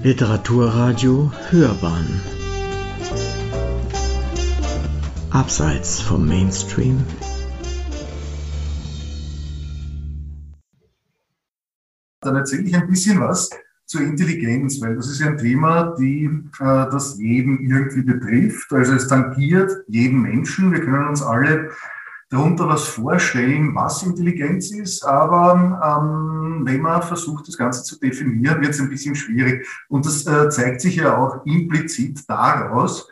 Literaturradio Hörbahn Abseits vom Mainstream Dann erzähle ich ein bisschen was zur Intelligenz, weil das ist ja ein Thema, die, äh, das jeden irgendwie betrifft. Also es tangiert jeden Menschen. Wir können uns alle darunter was vorstellen, was Intelligenz ist, aber ähm, wenn man versucht, das Ganze zu definieren, wird es ein bisschen schwierig. Und das äh, zeigt sich ja auch implizit daraus,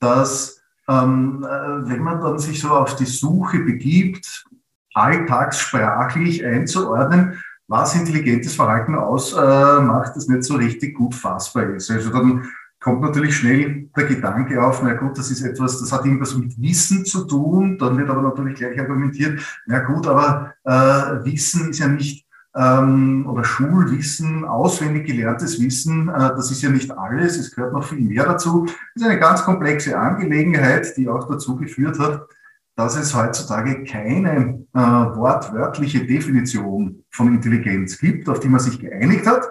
dass ähm, äh, wenn man dann sich so auf die Suche begibt, alltagssprachlich einzuordnen, was intelligentes Verhalten ausmacht, äh, das nicht so richtig gut fassbar ist. Also dann kommt natürlich schnell der Gedanke auf, na gut, das ist etwas, das hat irgendwas mit Wissen zu tun. Dann wird aber natürlich gleich argumentiert, na gut, aber äh, Wissen ist ja nicht, ähm, oder Schulwissen, auswendig gelerntes Wissen, äh, das ist ja nicht alles, es gehört noch viel mehr dazu. Das ist eine ganz komplexe Angelegenheit, die auch dazu geführt hat, dass es heutzutage keine äh, wortwörtliche Definition von Intelligenz gibt, auf die man sich geeinigt hat.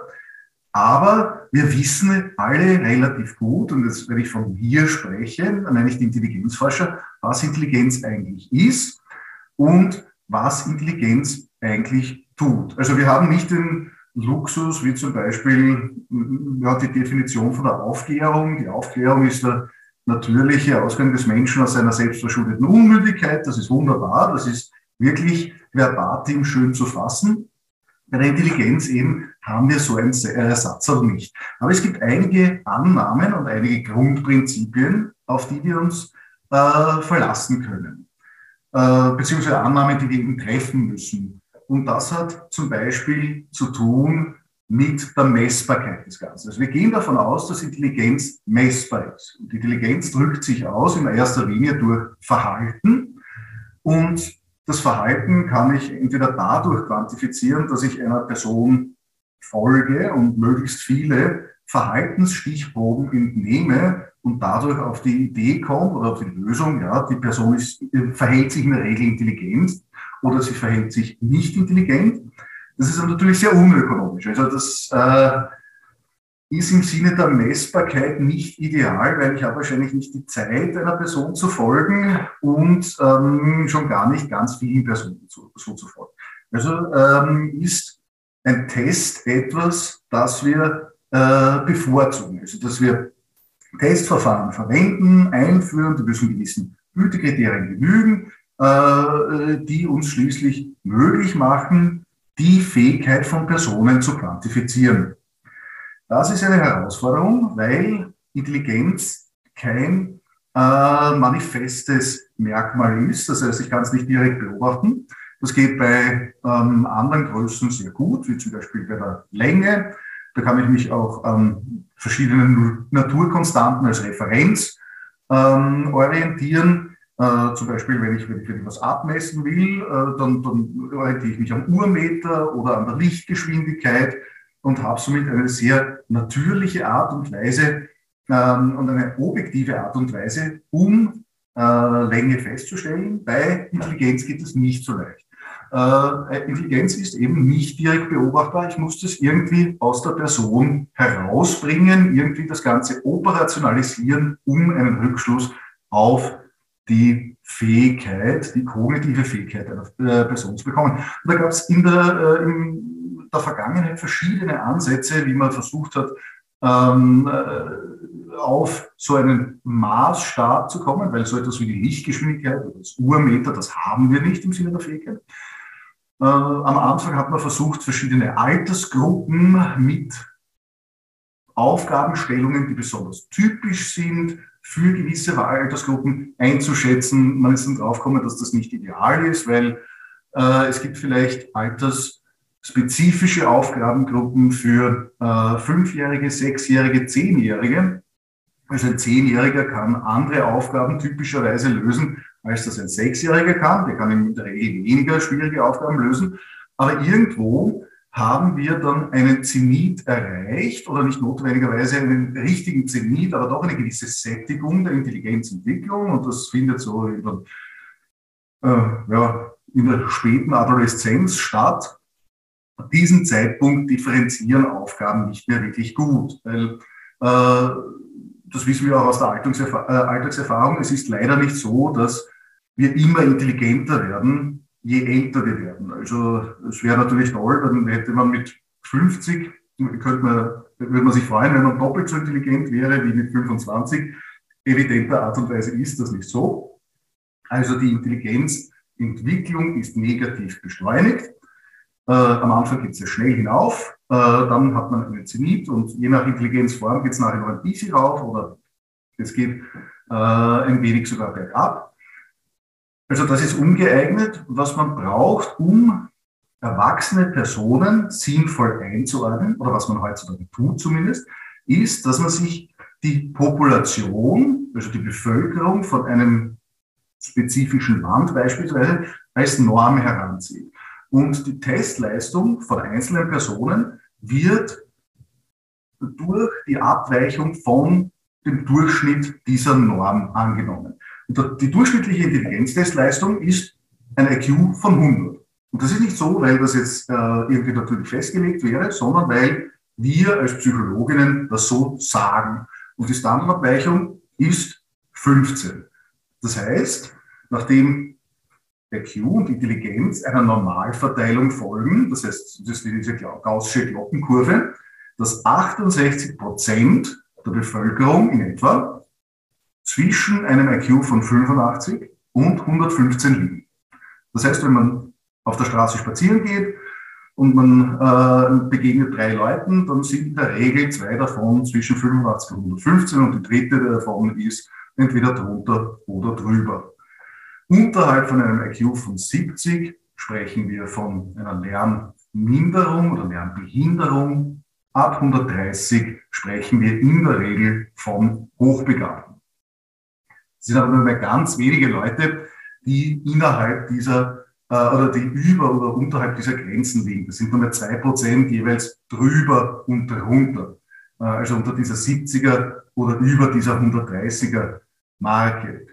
Aber wir wissen alle relativ gut, und jetzt, wenn ich von wir spreche, dann meine ich die Intelligenzforscher, was Intelligenz eigentlich ist und was Intelligenz eigentlich tut. Also wir haben nicht den Luxus, wie zum Beispiel ja, die Definition von der Aufklärung. Die Aufklärung ist der natürliche Ausgang des Menschen aus seiner selbstverschuldeten Unmündigkeit. Das ist wunderbar, das ist wirklich verbatim schön zu fassen. Bei der Intelligenz eben haben wir so einen Ersatz auch nicht. Aber es gibt einige Annahmen und einige Grundprinzipien, auf die wir uns äh, verlassen können. Äh, beziehungsweise Annahmen, die wir eben treffen müssen. Und das hat zum Beispiel zu tun mit der Messbarkeit des Ganzen. Also wir gehen davon aus, dass Intelligenz messbar ist. Und Intelligenz drückt sich aus in erster Linie durch Verhalten und das Verhalten kann ich entweder dadurch quantifizieren, dass ich einer Person folge und möglichst viele Verhaltensstichproben entnehme und dadurch auf die Idee komme oder auf die Lösung, ja, die Person ist, verhält sich in der Regel intelligent oder sie verhält sich nicht intelligent. Das ist natürlich sehr unökonomisch. Also das äh, ist im Sinne der Messbarkeit nicht ideal, weil ich habe wahrscheinlich nicht die Zeit, einer Person zu folgen und ähm, schon gar nicht ganz vielen Personen zu, so zu folgen. Also ähm, ist ein Test etwas, das wir äh, bevorzugen. Also dass wir Testverfahren verwenden, einführen, die müssen gewissen Gütekriterien genügen, äh, die uns schließlich möglich machen, die Fähigkeit von Personen zu quantifizieren. Das ist eine Herausforderung, weil Intelligenz kein äh, manifestes Merkmal ist. Das heißt, ich kann es nicht direkt beobachten. Das geht bei ähm, anderen Größen sehr gut, wie zum Beispiel bei der Länge. Da kann ich mich auch an verschiedenen Naturkonstanten als Referenz ähm, orientieren. Äh, zum Beispiel, wenn ich, wenn ich, wenn ich was abmessen will, äh, dann, dann orientiere ich mich am Urmeter oder an der Lichtgeschwindigkeit und habe somit eine sehr natürliche Art und Weise ähm, und eine objektive Art und Weise, um äh, Länge festzustellen. Bei Intelligenz geht es nicht so leicht. Äh, Intelligenz ist eben nicht direkt beobachtbar. Ich muss das irgendwie aus der Person herausbringen, irgendwie das Ganze operationalisieren, um einen Rückschluss auf die Fähigkeit, die kognitive Fähigkeit einer äh, Person zu bekommen. Und da gab es in der, äh, in der Vergangenheit verschiedene Ansätze, wie man versucht hat, ähm, äh, auf so einen Maßstab zu kommen, weil so etwas wie die Lichtgeschwindigkeit oder das Urmeter, das haben wir nicht im Sinne der Fähigkeit. Äh, am Anfang hat man versucht, verschiedene Altersgruppen mit Aufgabenstellungen, die besonders typisch sind, für gewisse Altersgruppen einzuschätzen. Man ist dann draufgekommen, dass das nicht ideal ist, weil äh, es gibt vielleicht altersspezifische Aufgabengruppen für äh, Fünfjährige, Sechsjährige, Zehnjährige. Also ein Zehnjähriger kann andere Aufgaben typischerweise lösen, als das ein Sechsjähriger kann. Der kann in der Regel weniger schwierige Aufgaben lösen. Aber irgendwo haben wir dann einen Zenit erreicht oder nicht notwendigerweise einen richtigen Zenit, aber doch eine gewisse Sättigung der Intelligenzentwicklung und das findet so in der, äh, ja, in der späten Adoleszenz statt. An diesem Zeitpunkt differenzieren Aufgaben nicht mehr wirklich gut, weil äh, das wissen wir auch aus der äh, Alltagserfahrung. Es ist leider nicht so, dass wir immer intelligenter werden, je älter wir werden. Also es wäre natürlich toll, dann hätte man mit 50, könnte man, würde man sich freuen, wenn man doppelt so intelligent wäre wie mit 25. Evidenter Art und Weise ist das nicht so. Also die Intelligenzentwicklung ist negativ beschleunigt. Äh, am Anfang geht es sehr schnell hinauf, äh, dann hat man einen Zenit und je nach Intelligenzform geht es nachher noch ein bisschen rauf oder es geht äh, ein wenig sogar bergab. Also das ist ungeeignet. Was man braucht, um erwachsene Personen sinnvoll einzuordnen, oder was man heutzutage tut zumindest, ist, dass man sich die Population, also die Bevölkerung von einem spezifischen Land beispielsweise als Norm heranzieht. Und die Testleistung von einzelnen Personen wird durch die Abweichung von dem Durchschnitt dieser Norm angenommen. Und die durchschnittliche Intelligenztestleistung ist ein IQ von 100. Und das ist nicht so, weil das jetzt äh, irgendwie natürlich festgelegt wäre, sondern weil wir als Psychologinnen das so sagen. Und die Standardabweichung ist 15. Das heißt, nachdem IQ und Intelligenz einer Normalverteilung folgen, das heißt, das ist diese gaußsche Glockenkurve, dass 68 Prozent der Bevölkerung in etwa zwischen einem IQ von 85 und 115 liegen. Das heißt, wenn man auf der Straße spazieren geht und man äh, begegnet drei Leuten, dann sind in der Regel zwei davon zwischen 85 und 115 und die dritte davon ist entweder drunter oder drüber. Unterhalb von einem IQ von 70 sprechen wir von einer Lernminderung oder Lernbehinderung. Ab 130 sprechen wir in der Regel von Hochbegabten. Es sind aber nur mehr ganz wenige Leute, die innerhalb dieser äh, oder die über oder unterhalb dieser Grenzen liegen. Das sind nur mehr zwei Prozent jeweils drüber und drunter. Äh, also unter dieser 70er oder über dieser 130er Marke.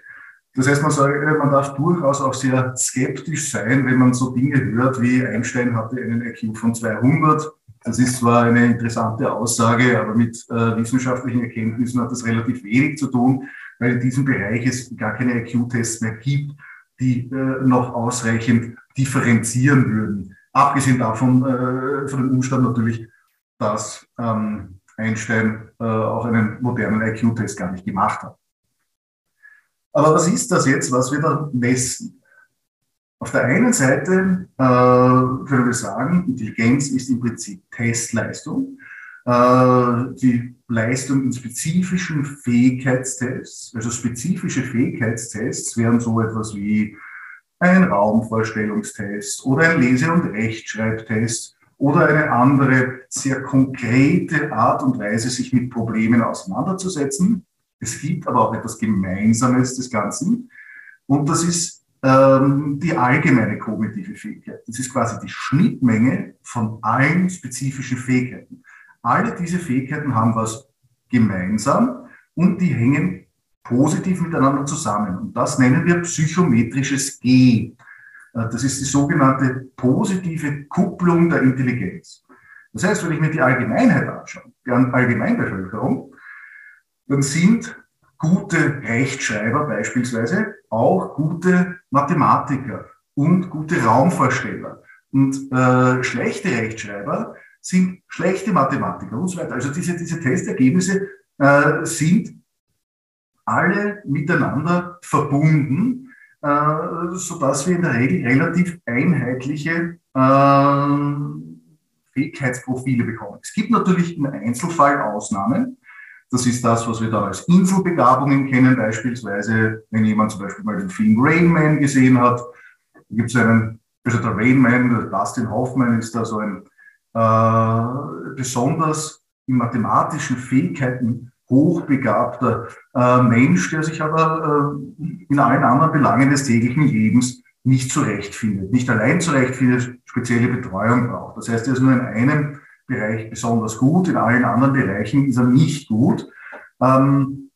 Das heißt, man, sagt, man darf durchaus auch sehr skeptisch sein, wenn man so Dinge hört wie Einstein hatte einen IQ von 200. Das ist zwar eine interessante Aussage, aber mit äh, wissenschaftlichen Erkenntnissen hat das relativ wenig zu tun, weil in diesem Bereich es gar keine IQ-Tests mehr gibt, die äh, noch ausreichend differenzieren würden. Abgesehen davon, äh, von dem Umstand natürlich, dass ähm, Einstein äh, auch einen modernen IQ-Test gar nicht gemacht hat. Aber was ist das jetzt, was wir da messen? Auf der einen Seite äh, können wir sagen, Intelligenz ist im Prinzip Testleistung. Äh, die Leistung in spezifischen Fähigkeitstests, also spezifische Fähigkeitstests wären so etwas wie ein Raumvorstellungstest oder ein Lese- und Rechtschreibtest oder eine andere sehr konkrete Art und Weise, sich mit Problemen auseinanderzusetzen. Es gibt aber auch etwas Gemeinsames des Ganzen. Und das ist ähm, die allgemeine kognitive Fähigkeit. Das ist quasi die Schnittmenge von allen spezifischen Fähigkeiten. Alle diese Fähigkeiten haben was gemeinsam und die hängen positiv miteinander zusammen. Und das nennen wir psychometrisches G. Äh, das ist die sogenannte positive Kupplung der Intelligenz. Das heißt, wenn ich mir die Allgemeinheit anschaue, die Allgemeinbevölkerung, dann sind gute Rechtschreiber beispielsweise auch gute Mathematiker und gute Raumvorsteller. Und äh, schlechte Rechtschreiber sind schlechte Mathematiker und so weiter. Also diese, diese Testergebnisse äh, sind alle miteinander verbunden, äh, sodass wir in der Regel relativ einheitliche äh, Fähigkeitsprofile bekommen. Es gibt natürlich im Einzelfall Ausnahmen. Das ist das, was wir da als Inselbegabungen kennen, beispielsweise, wenn jemand zum Beispiel mal den Film Rain Man gesehen hat. Gibt es einen, also der Rain Man, Dustin Hoffman ist da so ein äh, besonders in mathematischen Fähigkeiten hochbegabter äh, Mensch, der sich aber äh, in allen anderen Belangen des täglichen Lebens nicht zurechtfindet, nicht allein zurechtfindet, spezielle Betreuung braucht. Das heißt, er ist nur in einem Bereich besonders gut, in allen anderen Bereichen ist er nicht gut. Ähm,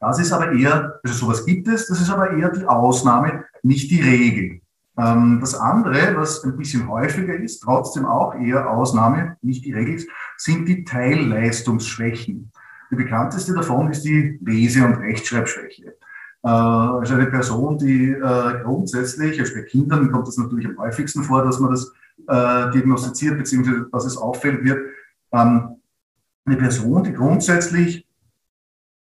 das ist aber eher, also sowas gibt es, das ist aber eher die Ausnahme, nicht die Regel. Ähm, das andere, was ein bisschen häufiger ist, trotzdem auch eher Ausnahme, nicht die Regel, sind die Teilleistungsschwächen. Die bekannteste davon ist die Lese- und Rechtschreibschwäche. Äh, also eine Person, die äh, grundsätzlich, also bei Kindern kommt das natürlich am häufigsten vor, dass man das äh, diagnostiziert, beziehungsweise dass es auffällt wird. Ähm, eine Person, die grundsätzlich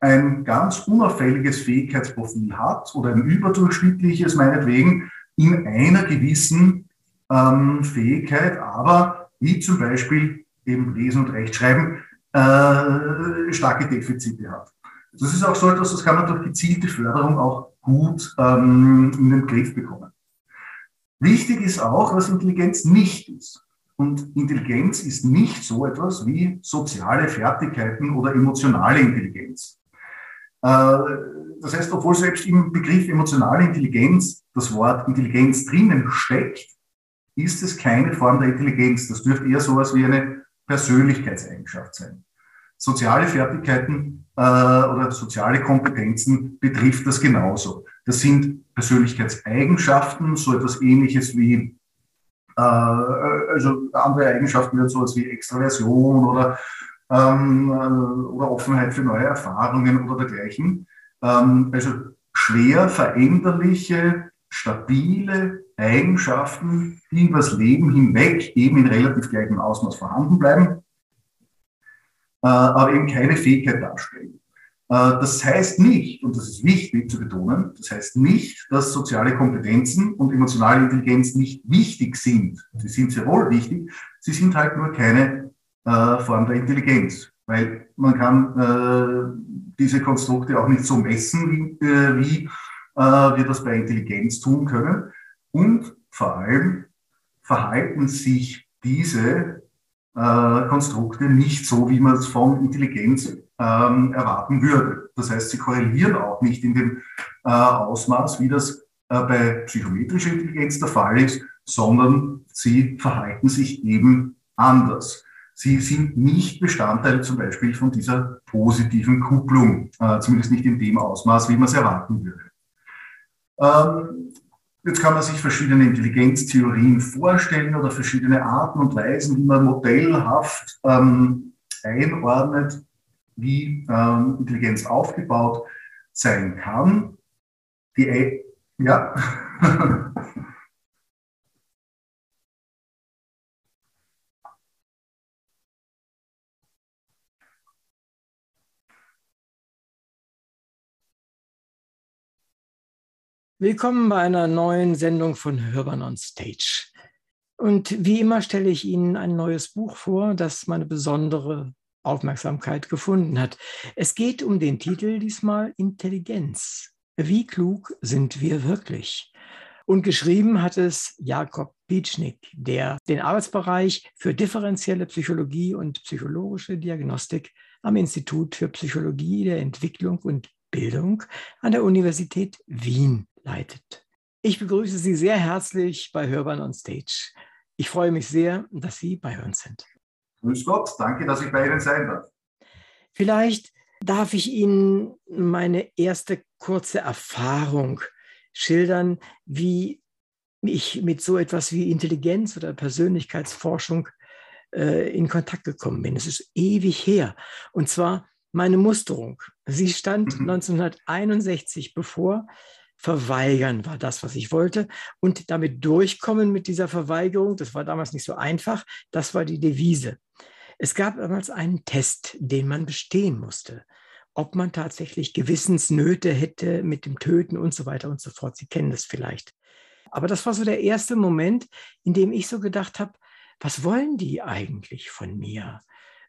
ein ganz unauffälliges Fähigkeitsprofil hat oder ein überdurchschnittliches meinetwegen, in einer gewissen ähm, Fähigkeit, aber wie zum Beispiel eben Lesen und Rechtschreiben äh, starke Defizite hat. Das ist auch so etwas, das kann man durch gezielte Förderung auch gut ähm, in den Griff bekommen. Wichtig ist auch, was Intelligenz nicht ist. Und Intelligenz ist nicht so etwas wie soziale Fertigkeiten oder emotionale Intelligenz. Äh, das heißt, obwohl selbst im Begriff emotionale Intelligenz das Wort Intelligenz drinnen steckt, ist es keine Form der Intelligenz. Das dürfte eher sowas wie eine Persönlichkeitseigenschaft sein. Soziale Fertigkeiten äh, oder soziale Kompetenzen betrifft das genauso. Das sind Persönlichkeitseigenschaften, so etwas ähnliches wie, äh, also andere Eigenschaften wie sowas wie Extraversion oder, ähm, äh, oder Offenheit für neue Erfahrungen oder dergleichen. Ähm, also schwer veränderliche, stabile Eigenschaften, die über das Leben hinweg eben in relativ gleichem Ausmaß vorhanden bleiben, äh, aber eben keine Fähigkeit darstellen. Äh, das heißt nicht, und das ist wichtig zu betonen, das heißt nicht, dass soziale Kompetenzen und emotionale Intelligenz nicht wichtig sind. Sie sind sehr wohl wichtig, sie sind halt nur keine äh, Form der Intelligenz, weil man kann äh, diese Konstrukte auch nicht so messen, wie, äh, wie äh, wir das bei Intelligenz tun können. Und vor allem verhalten sich diese äh, Konstrukte nicht so, wie man es von Intelligenz ähm, erwarten würde. Das heißt, sie korrelieren auch nicht in dem äh, Ausmaß, wie das äh, bei psychometrischer Intelligenz der Fall ist, sondern sie verhalten sich eben anders. Sie sind nicht Bestandteil zum Beispiel von dieser positiven Kupplung, äh, zumindest nicht in dem Ausmaß, wie man es erwarten würde. Ähm, Jetzt kann man sich verschiedene Intelligenztheorien vorstellen oder verschiedene Arten und Weisen, wie man modellhaft ähm, einordnet, wie ähm, Intelligenz aufgebaut sein kann. Die, ja. Willkommen bei einer neuen Sendung von Hörban on Stage. Und wie immer stelle ich Ihnen ein neues Buch vor, das meine besondere Aufmerksamkeit gefunden hat. Es geht um den Titel diesmal Intelligenz. Wie klug sind wir wirklich? Und geschrieben hat es Jakob Pietschnik, der den Arbeitsbereich für differenzielle Psychologie und psychologische Diagnostik am Institut für Psychologie der Entwicklung und Bildung an der Universität Wien leitet. Ich begrüße Sie sehr herzlich bei Hörbern on Stage. Ich freue mich sehr, dass Sie bei uns sind. Grüß Gott, danke, dass ich bei Ihnen sein darf. Vielleicht darf ich Ihnen meine erste kurze Erfahrung schildern, wie ich mit so etwas wie Intelligenz oder Persönlichkeitsforschung äh, in Kontakt gekommen bin. Es ist ewig her. Und zwar meine Musterung. Sie stand mhm. 1961 bevor verweigern war das, was ich wollte. Und damit durchkommen mit dieser Verweigerung, das war damals nicht so einfach, das war die Devise. Es gab damals einen Test, den man bestehen musste, ob man tatsächlich Gewissensnöte hätte mit dem Töten und so weiter und so fort. Sie kennen das vielleicht. Aber das war so der erste Moment, in dem ich so gedacht habe, was wollen die eigentlich von mir?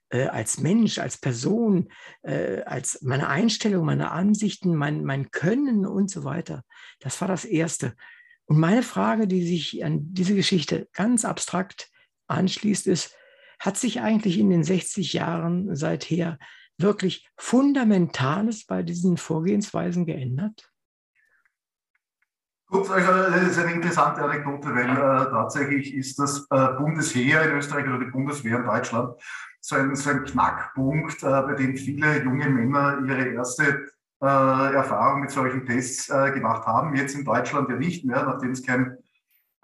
Äh, als Mensch, als Person, äh, als meine Einstellung, meine Ansichten, mein, mein Können und so weiter. Das war das Erste. Und meine Frage, die sich an diese Geschichte ganz abstrakt anschließt, ist, hat sich eigentlich in den 60 Jahren seither wirklich Fundamentales bei diesen Vorgehensweisen geändert? Gut, also das ist eine interessante Anekdote, weil äh, tatsächlich ist das äh, Bundesheer in Österreich oder die Bundeswehr in Deutschland so ein, so ein Knackpunkt, äh, bei dem viele junge Männer ihre erste äh, Erfahrung mit solchen Tests äh, gemacht haben. Jetzt in Deutschland ja nicht mehr, nachdem es kein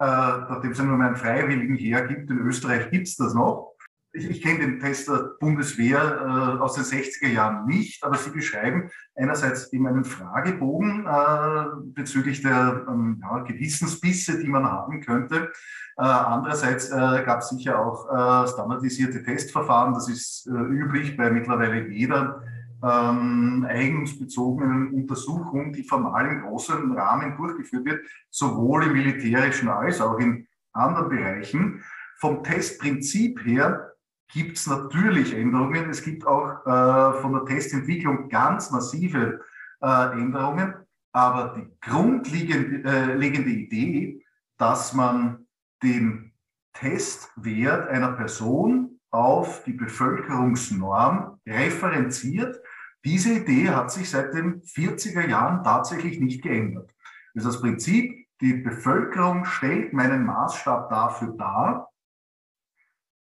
äh, nachdem es ja nur einen Freiwilligen hergibt, in Österreich gibt es das noch. Ich, ich kenne den Test der Bundeswehr äh, aus den 60er Jahren nicht, aber Sie beschreiben einerseits eben einen Fragebogen äh, bezüglich der ähm, ja, Gewissensbisse, die man haben könnte. Äh, andererseits äh, gab es sicher auch äh, standardisierte Testverfahren. Das ist äh, üblich bei mittlerweile jeder ähm, eignungsbezogenen Untersuchung, die formal im großen Rahmen durchgeführt wird, sowohl im militärischen als auch in anderen Bereichen. Vom Testprinzip her gibt es natürlich Änderungen. Es gibt auch äh, von der Testentwicklung ganz massive äh, Änderungen. Aber die grundlegende äh, Idee, dass man den Testwert einer Person auf die Bevölkerungsnorm referenziert, diese Idee hat sich seit den 40er Jahren tatsächlich nicht geändert. Das ist das Prinzip, die Bevölkerung stellt meinen Maßstab dafür dar,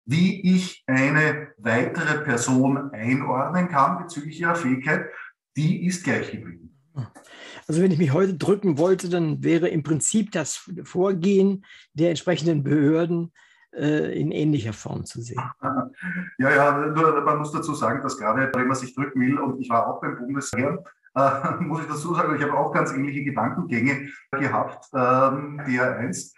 wie ich eine weitere Person einordnen kann bezüglich ihrer Fähigkeit, die ist gleich geblieben. Also wenn ich mich heute drücken wollte, dann wäre im Prinzip das Vorgehen der entsprechenden Behörden äh, in ähnlicher Form zu sehen. Ja, ja, nur man muss dazu sagen, dass gerade wenn man sich drücken will, und ich war auch beim Bundesheer, äh, muss ich dazu sagen, ich habe auch ganz ähnliche Gedankengänge gehabt, ähm, der einst,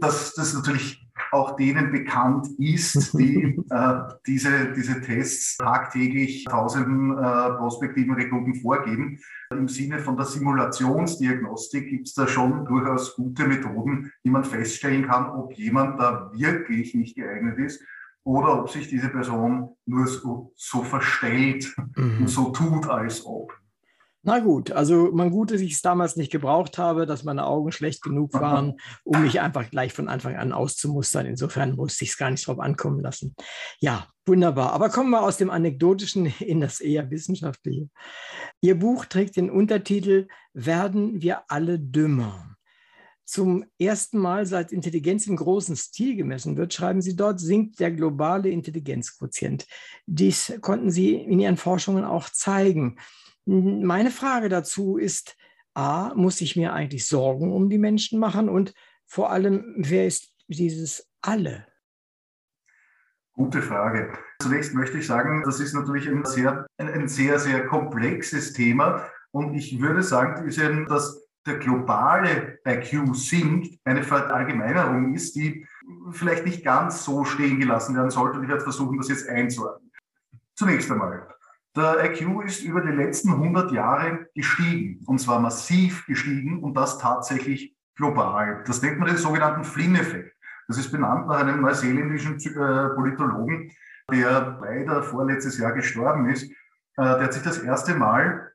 dass das natürlich auch denen bekannt ist, die äh, diese, diese Tests tagtäglich tausenden äh, prospektiven Rekruten vorgeben. Im Sinne von der Simulationsdiagnostik gibt es da schon durchaus gute Methoden, wie man feststellen kann, ob jemand da wirklich nicht geeignet ist oder ob sich diese Person nur so, so verstellt mhm. und so tut, als ob. Na gut, also man gut, dass ich es damals nicht gebraucht habe, dass meine Augen schlecht genug waren, um mich einfach gleich von Anfang an auszumustern. Insofern musste ich es gar nicht drauf ankommen lassen. Ja, wunderbar. Aber kommen wir aus dem Anekdotischen in das eher Wissenschaftliche. Ihr Buch trägt den Untertitel Werden wir alle dümmer? Zum ersten Mal, seit Intelligenz im großen Stil gemessen wird, schreiben Sie dort, sinkt der globale Intelligenzquotient. Dies konnten Sie in Ihren Forschungen auch zeigen. Meine Frage dazu ist, a, muss ich mir eigentlich Sorgen um die Menschen machen und vor allem, wer ist dieses alle? Gute Frage. Zunächst möchte ich sagen, das ist natürlich ein sehr, ein, ein sehr, sehr komplexes Thema und ich würde sagen, dass der globale IQ sinkt, eine Verallgemeinerung ist, die vielleicht nicht ganz so stehen gelassen werden sollte. Und ich werde versuchen, das jetzt einzuordnen. Zunächst einmal, der IQ ist über die letzten 100 Jahre gestiegen, und zwar massiv gestiegen und das tatsächlich global. Das nennt man den sogenannten Flynn-Effekt. Das ist benannt nach einem neuseeländischen äh, Politologen, der leider vorletztes Jahr gestorben ist. Äh, der hat sich das erste Mal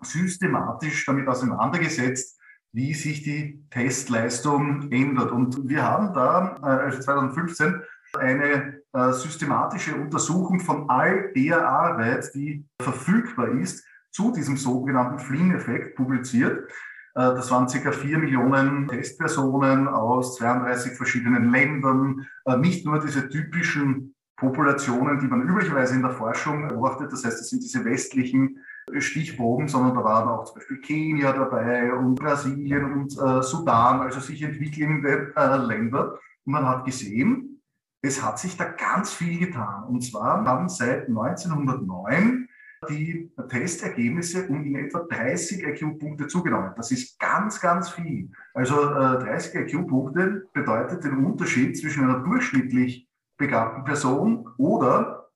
systematisch damit auseinandergesetzt, wie sich die Testleistung ändert. Und wir haben da, äh, also 2015, eine äh, systematische Untersuchung von all der Arbeit, die verfügbar ist, zu diesem sogenannten Flynn-Effekt publiziert. Äh, das waren circa vier Millionen Testpersonen aus 32 verschiedenen Ländern. Äh, nicht nur diese typischen Populationen, die man üblicherweise in der Forschung beobachtet. Das heißt, das sind diese westlichen Stichproben, sondern da waren auch zum Beispiel Kenia dabei und Brasilien und äh, Sudan, also sich entwickelnde äh, Länder. Und man hat gesehen, es hat sich da ganz viel getan. Und zwar haben seit 1909 die Testergebnisse um in etwa 30 IQ-Punkte zugenommen. Das ist ganz, ganz viel. Also äh, 30 IQ-Punkte bedeutet den Unterschied zwischen einer durchschnittlich begabten Person oder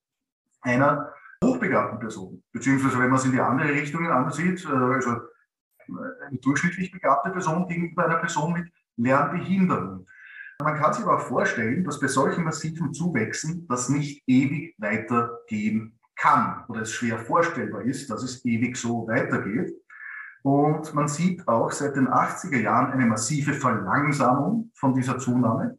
einer hochbegabten Person. Beziehungsweise, wenn man es in die andere Richtung ansieht, äh, also eine durchschnittlich begabte Person gegenüber einer Person mit Lernbehinderung. Man kann sich aber vorstellen, dass bei solchen massiven Zuwächsen das nicht ewig weitergehen kann oder es schwer vorstellbar ist, dass es ewig so weitergeht. Und man sieht auch seit den 80er Jahren eine massive Verlangsamung von dieser Zunahme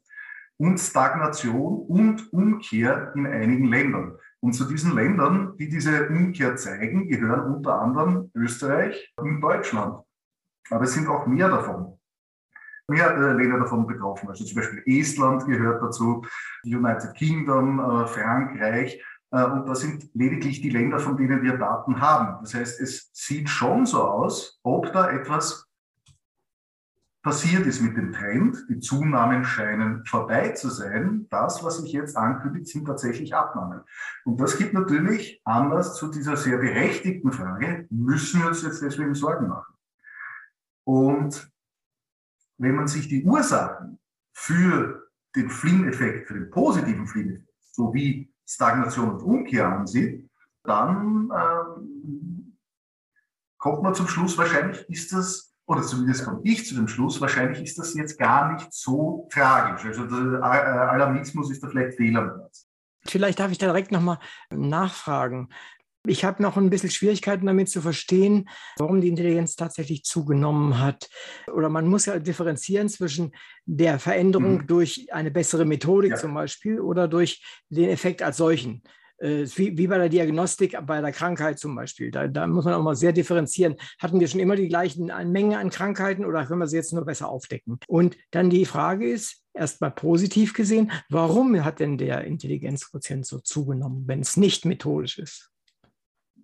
und Stagnation und Umkehr in einigen Ländern. Und zu diesen Ländern, die diese Umkehr zeigen, gehören unter anderem Österreich und Deutschland. Aber es sind auch mehr davon mehrere Länder davon betroffen. Also zum Beispiel Estland gehört dazu, United Kingdom, äh, Frankreich. Äh, und das sind lediglich die Länder, von denen wir Daten haben. Das heißt, es sieht schon so aus, ob da etwas passiert ist mit dem Trend. Die Zunahmen scheinen vorbei zu sein. Das, was sich jetzt ankündigt, sind tatsächlich Abnahmen. Und das gibt natürlich Anlass zu dieser sehr berechtigten Frage, müssen wir uns jetzt deswegen Sorgen machen? Und wenn man sich die Ursachen für den Flynn-Effekt, für den positiven Flynn-Effekt, sowie Stagnation und Umkehr ansieht, dann ähm, kommt man zum Schluss, wahrscheinlich ist das oder zumindest komme ich zu dem Schluss, wahrscheinlich ist das jetzt gar nicht so tragisch. Also der äh, Alarmismus ist da vielleicht fehl am. Vielleicht darf ich da direkt nochmal nachfragen. Ich habe noch ein bisschen Schwierigkeiten damit zu verstehen, warum die Intelligenz tatsächlich zugenommen hat. Oder man muss ja differenzieren zwischen der Veränderung mhm. durch eine bessere Methodik ja. zum Beispiel oder durch den Effekt als solchen. Äh, wie, wie bei der Diagnostik, bei der Krankheit zum Beispiel. Da, da, muss man auch mal sehr differenzieren. Hatten wir schon immer die gleichen Mengen an Krankheiten oder können wir sie jetzt nur besser aufdecken? Und dann die Frage ist, erstmal positiv gesehen, warum hat denn der Intelligenzquotient so zugenommen, wenn es nicht methodisch ist?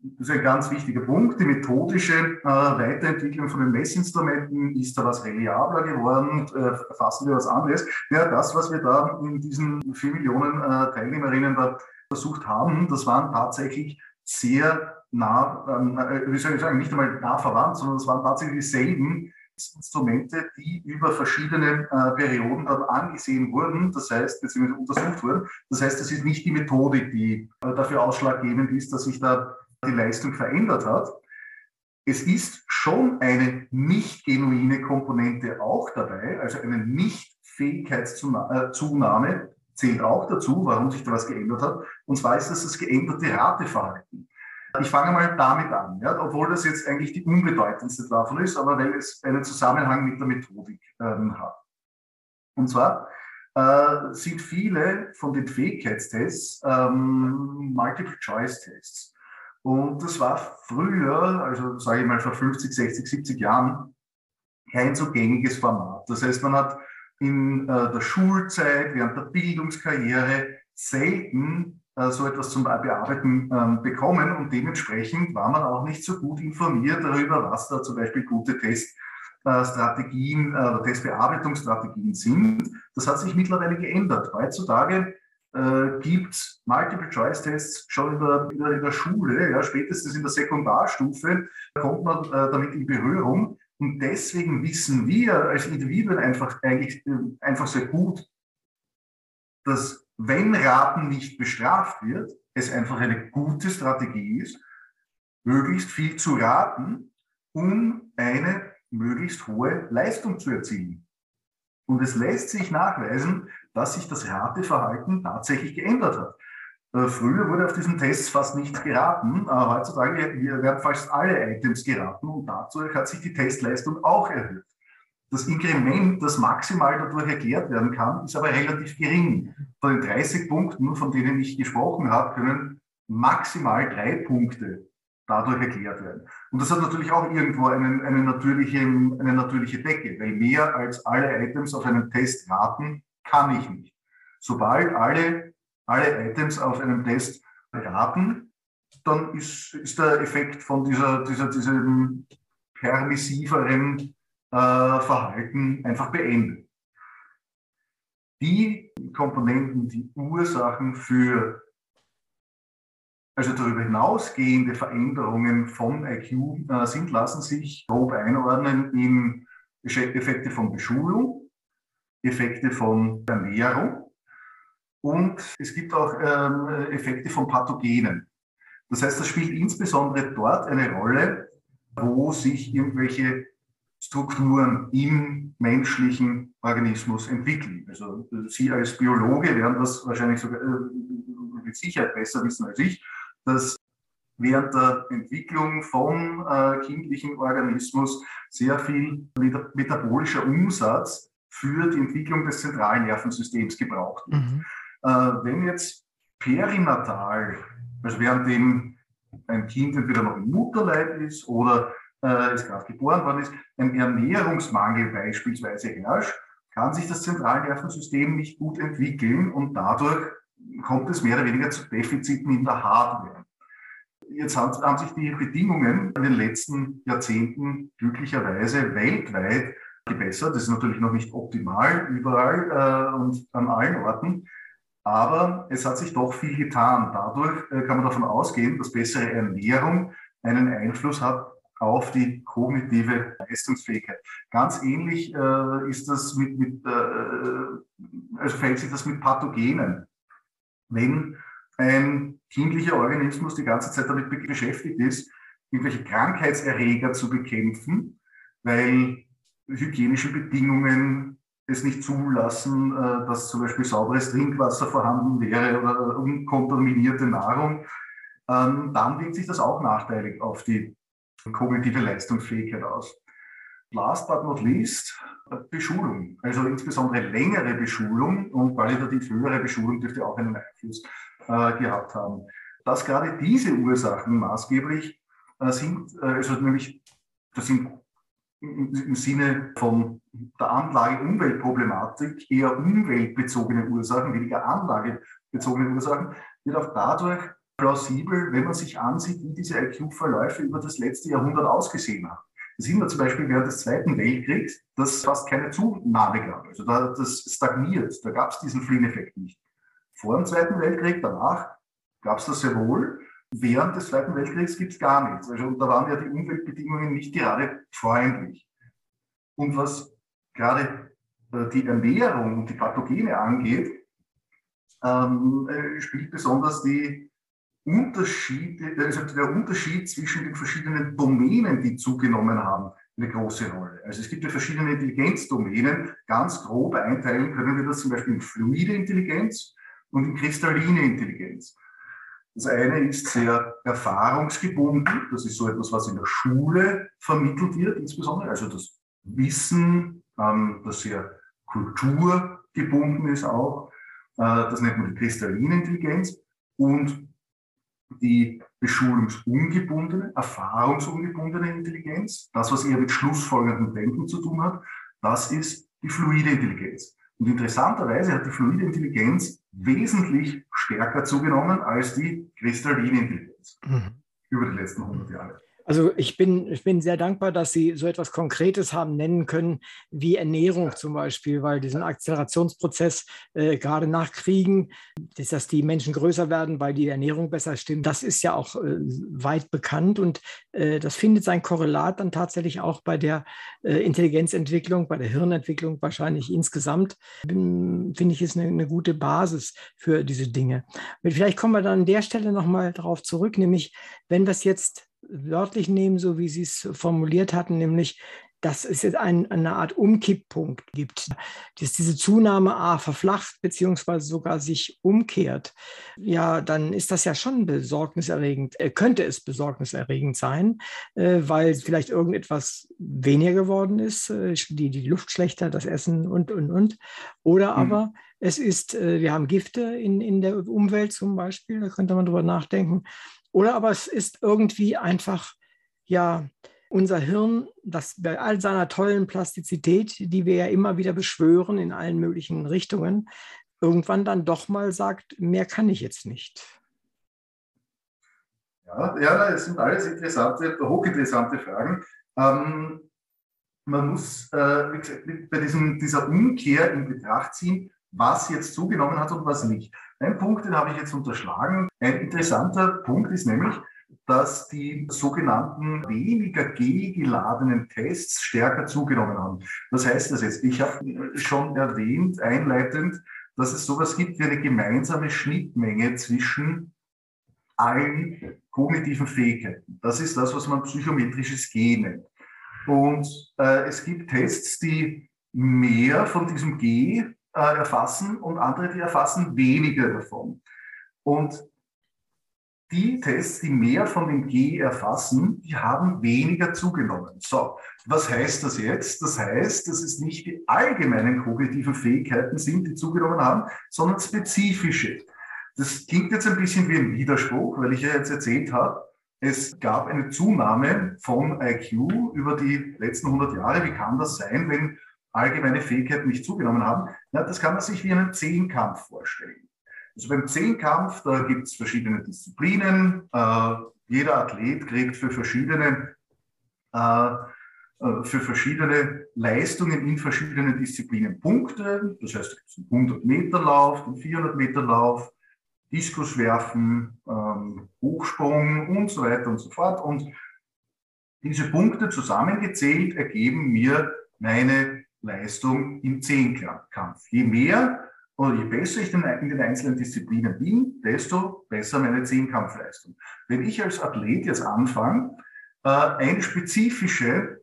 Das ist ein ganz wichtiger Punkt. Die methodische äh, Weiterentwicklung von den Messinstrumenten ist da was reliabler geworden. Äh, fassen wir was anderes. Ja, das, was wir da in diesen vier Millionen äh, Teilnehmerinnen da versucht haben, das waren tatsächlich sehr nah, ähm, äh, wie soll ich sagen, nicht einmal nah verwandt, sondern es waren tatsächlich dieselben Instrumente, die über verschiedene äh, Perioden dann angesehen wurden, das heißt, beziehungsweise untersucht wurden. Das heißt, es ist nicht die Methodik, die äh, dafür ausschlaggebend ist, dass sich da die Leistung verändert hat. Es ist schon eine nicht genuine Komponente auch dabei, also eine Nicht-Fähigkeitszunahme, zählt auch dazu, warum sich da was geändert hat. Und zwar ist das das geänderte Rateverhalten. Ich fange mal damit an, ja, obwohl das jetzt eigentlich die unbedeutendste davon ist, aber weil es einen Zusammenhang mit der Methodik ähm, hat. Und zwar äh, sind viele von den Fähigkeitstests ähm, Multiple-Choice-Tests. Und das war früher, also sage ich mal vor 50, 60, 70 Jahren, kein so gängiges Format. Das heißt, man hat in äh, der Schulzeit, während der Bildungskarriere selten äh, so etwas zum Bearbeiten ähm, bekommen und dementsprechend war man auch nicht so gut informiert darüber, was da zum Beispiel gute Teststrategien äh, oder Testbearbeitungsstrategien sind. Das hat sich mittlerweile geändert. Heutzutage äh, gibt Multiple-Choice-Tests schon in der, in der, in der Schule, ja, spätestens in der Sekundarstufe kommt man äh, damit in Berührung. Und deswegen wissen wir als Individuen einfach eigentlich äh, einfach sehr gut, dass wenn Raten nicht bestraft wird, es einfach eine gute Strategie ist, möglichst viel zu raten, um eine möglichst hohe Leistung zu erzielen. Und es lässt sich nachweisen, dass sich das Rateverhalten tatsächlich geändert hat. Äh, früher wurde auf diesen Tests fast nichts geraten. Heutzutage werden fast alle Items geraten und dazu hat sich die Testleistung auch erhöht. Das Inkrement, das maximal dadurch erklärt werden kann, ist aber relativ gering. Von den 30 Punkten, von denen ich gesprochen habe, können maximal drei Punkte dadurch erklärt werden. Und das hat natürlich auch irgendwo einen, eine, natürliche, eine natürliche Decke, weil mehr als alle Items auf einem Test raten kann ich nicht. Sobald alle alle Items auf einem Test beraten, dann ist, ist der Effekt von dieser, dieser, diesem permissiveren äh, Verhalten einfach beendet. Die Komponenten, die Ursachen für also darüber hinausgehende Veränderungen von IQ äh, sind, lassen sich grob einordnen in Effekte von Beschulung, Effekte von Ernährung, und es gibt auch ähm, Effekte von Pathogenen. Das heißt, das spielt insbesondere dort eine Rolle, wo sich irgendwelche Strukturen im menschlichen Organismus entwickeln. Also Sie als Biologe werden das wahrscheinlich sogar äh, mit Sicherheit besser wissen als ich, dass während der Entwicklung vom äh, kindlichen Organismus sehr viel metabolischer Umsatz für die Entwicklung des zentralen Nervensystems gebraucht wird. Mhm. Äh, wenn jetzt perinatal, also währenddem ein Kind entweder noch im Mutterleib ist oder äh, es gerade geboren worden ist, ein Ernährungsmangel beispielsweise herrscht, kann sich das Zentralnervensystem nicht gut entwickeln und dadurch kommt es mehr oder weniger zu Defiziten in der Hardware. Jetzt haben sich die Bedingungen in den letzten Jahrzehnten glücklicherweise weltweit gebessert. Das ist natürlich noch nicht optimal überall äh, und an allen Orten. Aber es hat sich doch viel getan. Dadurch äh, kann man davon ausgehen, dass bessere Ernährung einen Einfluss hat auf die kognitive Leistungsfähigkeit. Ganz ähnlich äh, ist das mit, mit äh, also verhält sich das mit Pathogenen. Wenn ein kindlicher Organismus die ganze Zeit damit beschäftigt ist, irgendwelche Krankheitserreger zu bekämpfen, weil hygienische Bedingungen es nicht zulassen, äh, dass zum Beispiel sauberes Trinkwasser vorhanden wäre oder unkontaminierte Nahrung, ähm, dann wirkt sich das auch nachteilig auf die kognitive Leistungsfähigkeit aus. Last but not least, Beschulung, also insbesondere längere Beschulung und qualitativ höhere Beschulung dürfte auch einen Einfluss äh, gehabt haben. Dass gerade diese Ursachen maßgeblich äh, sind, also nämlich, das sind im, Sinne von der Anlage-Umweltproblematik eher umweltbezogene Ursachen, weniger anlagebezogene Ursachen, wird auch dadurch plausibel, wenn man sich ansieht, wie diese IQ-Verläufe über das letzte Jahrhundert ausgesehen haben. Das sehen wir zum Beispiel während des Zweiten Weltkriegs, dass fast keine Zunahme gab. Also da, das stagniert, da gab es diesen Flynn-Effekt nicht. Vor dem Zweiten Weltkrieg, danach gab es das sehr wohl. Während des Zweiten Weltkriegs gibt es gar nichts. Also da waren ja die Umweltbedingungen nicht gerade freundlich. Und was gerade äh, die Ernährung und die Pathogene angeht, ähm, äh, spielt besonders die Unterschiede, also der Unterschied zwischen den verschiedenen Domänen, die zugenommen haben, eine große Rolle. Also es gibt ja verschiedene Intelligenzdomänen. Ganz grob einteilen können wir das zum Beispiel in fluide Intelligenz und in kristalline Intelligenz. Das eine ist sehr erfahrungsgebunden. Das ist so etwas, was in der Schule vermittelt wird, insbesondere. Also das Wissen, ähm, das sehr kulturgebunden ist auch. Äh, das nennt man die kristalline Intelligenz. Und die beschulungsungebundene, erfahrungsungebundene Intelligenz, das, was eher mit schlussfolgerndem Denken zu tun hat, das ist die fluide Intelligenz. Und interessanterweise hat die fluide Intelligenz wesentlich stärker zugenommen als die kristalline Intelligenz mhm. über die letzten 100 Jahre. Also ich bin, ich bin sehr dankbar, dass Sie so etwas Konkretes haben nennen können, wie Ernährung zum Beispiel, weil diesen Akzelerationsprozess äh, gerade nach Kriegen, dass, dass die Menschen größer werden, weil die Ernährung besser stimmt, das ist ja auch äh, weit bekannt und äh, das findet sein Korrelat dann tatsächlich auch bei der äh, Intelligenzentwicklung, bei der Hirnentwicklung wahrscheinlich insgesamt, finde ich, ist eine, eine gute Basis für diese Dinge. Und vielleicht kommen wir dann an der Stelle nochmal darauf zurück, nämlich wenn wir es jetzt wörtlich nehmen, so wie Sie es formuliert hatten, nämlich, dass es jetzt ein, eine Art Umkipppunkt gibt, dass diese Zunahme A verflacht beziehungsweise sogar sich umkehrt, ja, dann ist das ja schon besorgniserregend, äh, könnte es besorgniserregend sein, äh, weil vielleicht irgendetwas weniger geworden ist, äh, die, die Luft schlechter, das Essen und, und, und. Oder mhm. aber es ist, äh, wir haben Gifte in, in der Umwelt zum Beispiel, da könnte man drüber nachdenken. Oder aber es ist irgendwie einfach, ja, unser Hirn, das bei all seiner tollen Plastizität, die wir ja immer wieder beschwören in allen möglichen Richtungen, irgendwann dann doch mal sagt, mehr kann ich jetzt nicht. Ja, ja das sind alles interessante, hochinteressante Fragen. Ähm, man muss äh, gesagt, bei diesem, dieser Umkehr in Betracht ziehen, was jetzt zugenommen hat und was nicht. Ein Punkt, den habe ich jetzt unterschlagen. Ein interessanter Punkt ist nämlich, dass die sogenannten weniger G-geladenen Tests stärker zugenommen haben. Was heißt das jetzt? Ich habe schon erwähnt, einleitend, dass es sowas gibt wie eine gemeinsame Schnittmenge zwischen allen kognitiven Fähigkeiten. Das ist das, was man psychometrisches G nennt. Und äh, es gibt Tests, die mehr von diesem G äh, erfassen und andere, die erfassen weniger davon. Und die Tests, die mehr von dem G erfassen, die haben weniger zugenommen. So, was heißt das jetzt? Das heißt, dass es nicht die allgemeinen kognitiven Fähigkeiten sind, die zugenommen haben, sondern spezifische. Das klingt jetzt ein bisschen wie ein Widerspruch, weil ich ja jetzt erzählt habe, es gab eine Zunahme von IQ über die letzten 100 Jahre. Wie kann das sein, wenn allgemeine Fähigkeiten nicht zugenommen haben. Ja, das kann man sich wie einen Zehnkampf vorstellen. Also beim Zehnkampf, da gibt es verschiedene Disziplinen. Äh, jeder Athlet kriegt für verschiedene äh, äh, für verschiedene Leistungen in verschiedenen Disziplinen Punkte. Das heißt, es gibt einen 100 Meter Lauf, einen 400 Meter Lauf, Diskuswerfen, ähm, Hochsprung und so weiter und so fort. Und diese Punkte zusammengezählt ergeben mir meine Leistung im Zehnkampf. Je mehr oder je besser ich in den einzelnen Disziplinen bin, desto besser meine Zehnkampfleistung. Wenn ich als Athlet jetzt anfange, äh, eine spezifische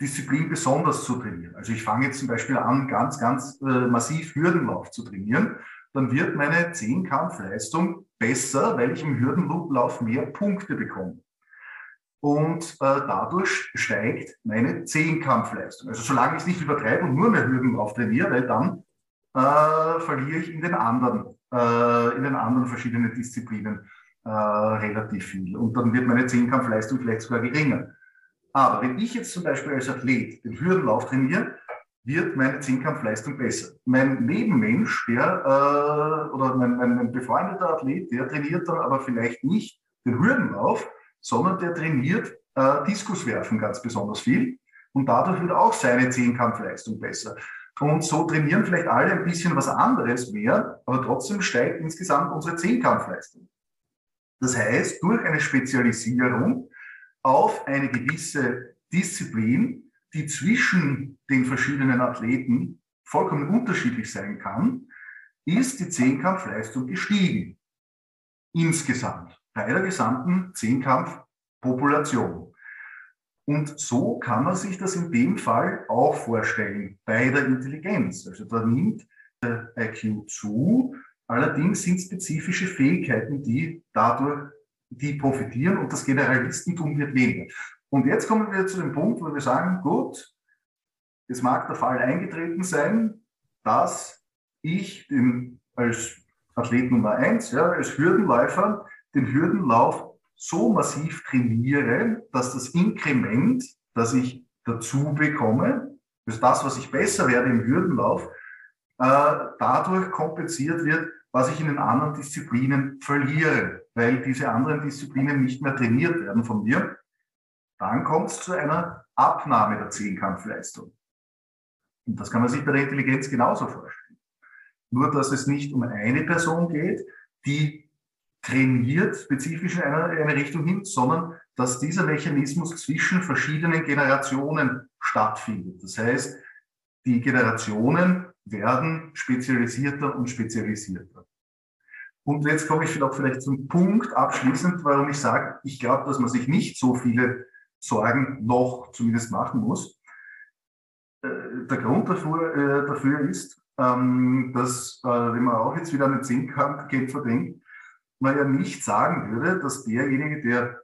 Disziplin besonders zu trainieren, also ich fange jetzt zum Beispiel an, ganz, ganz äh, massiv Hürdenlauf zu trainieren, dann wird meine Zehnkampfleistung besser, weil ich im Hürdenlauf mehr Punkte bekomme. Und äh, dadurch steigt meine Zehnkampfleistung. Also solange ich es nicht übertreibe und nur mehr Hürdenlauf trainiere, weil dann äh, verliere ich in den anderen, äh, in den anderen verschiedenen Disziplinen äh, relativ viel. Und dann wird meine Zehnkampfleistung vielleicht sogar geringer. Aber wenn ich jetzt zum Beispiel als Athlet den Hürdenlauf trainiere, wird meine Zehnkampfleistung besser. Mein Nebenmensch, der, äh, oder mein, mein, mein befreundeter Athlet, der trainiert dann aber vielleicht nicht den Hürdenlauf, sondern der trainiert äh, Diskuswerfen ganz besonders viel. Und dadurch wird auch seine Zehnkampfleistung besser. Und so trainieren vielleicht alle ein bisschen was anderes mehr, aber trotzdem steigt insgesamt unsere Zehnkampfleistung. Das heißt, durch eine Spezialisierung auf eine gewisse Disziplin die zwischen den verschiedenen Athleten vollkommen unterschiedlich sein kann, ist die Zehnkampfleistung gestiegen. Insgesamt bei der gesamten Zehnkampfpopulation. Und so kann man sich das in dem Fall auch vorstellen bei der Intelligenz. Also da nimmt der IQ zu, allerdings sind spezifische Fähigkeiten, die dadurch die profitieren und das Generalistentum wird weniger. Und jetzt kommen wir zu dem Punkt, wo wir sagen, gut, es mag der Fall eingetreten sein, dass ich den, als Athlet Nummer eins, ja, als Hürdenläufer, den Hürdenlauf so massiv trainiere, dass das Inkrement, das ich dazu bekomme, also das, was ich besser werde im Hürdenlauf, äh, dadurch kompensiert wird, was ich in den anderen Disziplinen verliere, weil diese anderen Disziplinen nicht mehr trainiert werden von mir dann kommt es zu einer Abnahme der Zehnkampfleistung. Und das kann man sich bei der Intelligenz genauso vorstellen. Nur, dass es nicht um eine Person geht, die trainiert spezifisch in eine, eine Richtung hin, sondern dass dieser Mechanismus zwischen verschiedenen Generationen stattfindet. Das heißt, die Generationen werden spezialisierter und spezialisierter. Und jetzt komme ich vielleicht zum Punkt abschließend, warum ich sage, ich glaube, dass man sich nicht so viele Sorgen noch zumindest machen muss. Äh, der Grund dafür, äh, dafür ist, ähm, dass, äh, wenn man auch jetzt wieder an den Zehnkämpfer denkt, man ja nicht sagen würde, dass derjenige, der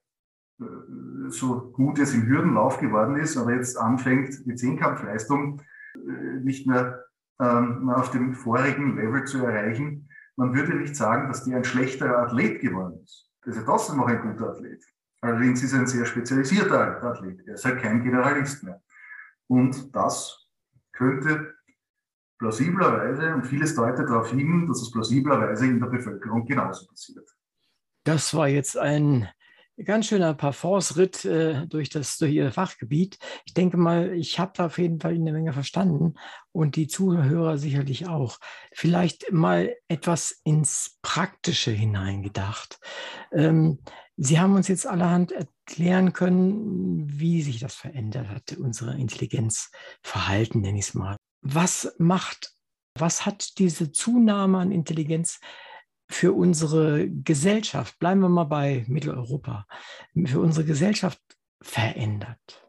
so gut jetzt im Hürdenlauf geworden ist, aber jetzt anfängt, die Zehnkampfleistung nicht mehr ähm, auf dem vorigen Level zu erreichen, man würde nicht sagen, dass der ein schlechterer Athlet geworden ist. Das ist ja trotzdem noch ein guter Athlet. Allerdings ist er ein sehr spezialisierter Athlet. Er ist halt kein Generalist mehr. Und das könnte plausiblerweise, und vieles deutet darauf hin, dass es plausiblerweise in der Bevölkerung genauso passiert. Das war jetzt ein ganz schöner Parforce-Ritt äh, durch, durch Ihr Fachgebiet. Ich denke mal, ich habe da auf jeden Fall eine Menge verstanden und die Zuhörer sicherlich auch. Vielleicht mal etwas ins Praktische hineingedacht. Ähm, Sie haben uns jetzt allerhand erklären können, wie sich das verändert hat, unsere Intelligenzverhalten, nenne ich es mal. Was macht, was hat diese Zunahme an Intelligenz für unsere Gesellschaft, bleiben wir mal bei Mitteleuropa, für unsere Gesellschaft verändert?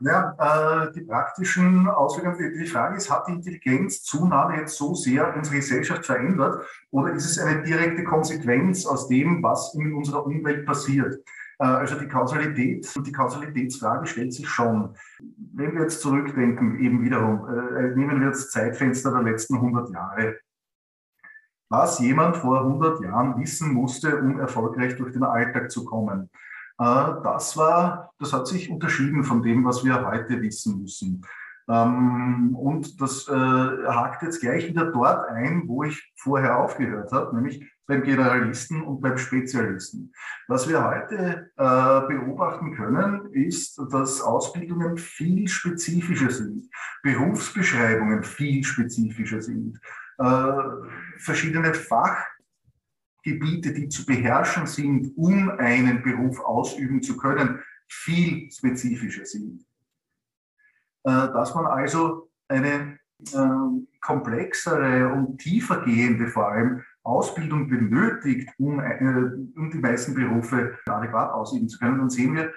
Ja, äh, die praktischen Auswirkungen, die Frage ist, hat die Intelligenzzunahme jetzt so sehr unsere Gesellschaft verändert oder ist es eine direkte Konsequenz aus dem, was in unserer Umwelt passiert? Äh, also die Kausalität und die Kausalitätsfrage stellt sich schon. Wenn wir jetzt zurückdenken, eben wiederum, äh, nehmen wir das Zeitfenster der letzten 100 Jahre. Was jemand vor 100 Jahren wissen musste, um erfolgreich durch den Alltag zu kommen äh, das war, das hat sich unterschieden von dem, was wir heute wissen müssen. Ähm, und das hakt jetzt gleich wieder dort ein, wo ich vorher aufgehört habe, nämlich beim Generalisten und beim Spezialisten. Was wir heute äh, beobachten können, ist, dass Ausbildungen viel spezifischer sind, Berufsbeschreibungen viel spezifischer sind, äh, verschiedene Fachgebiete, die zu beherrschen sind, um einen Beruf ausüben zu können, viel spezifischer sind. Äh, dass man also eine äh, komplexere und tiefer gehende vor allem Ausbildung benötigt, um, äh, um die meisten Berufe adäquat ausüben zu können, dann sehen wir,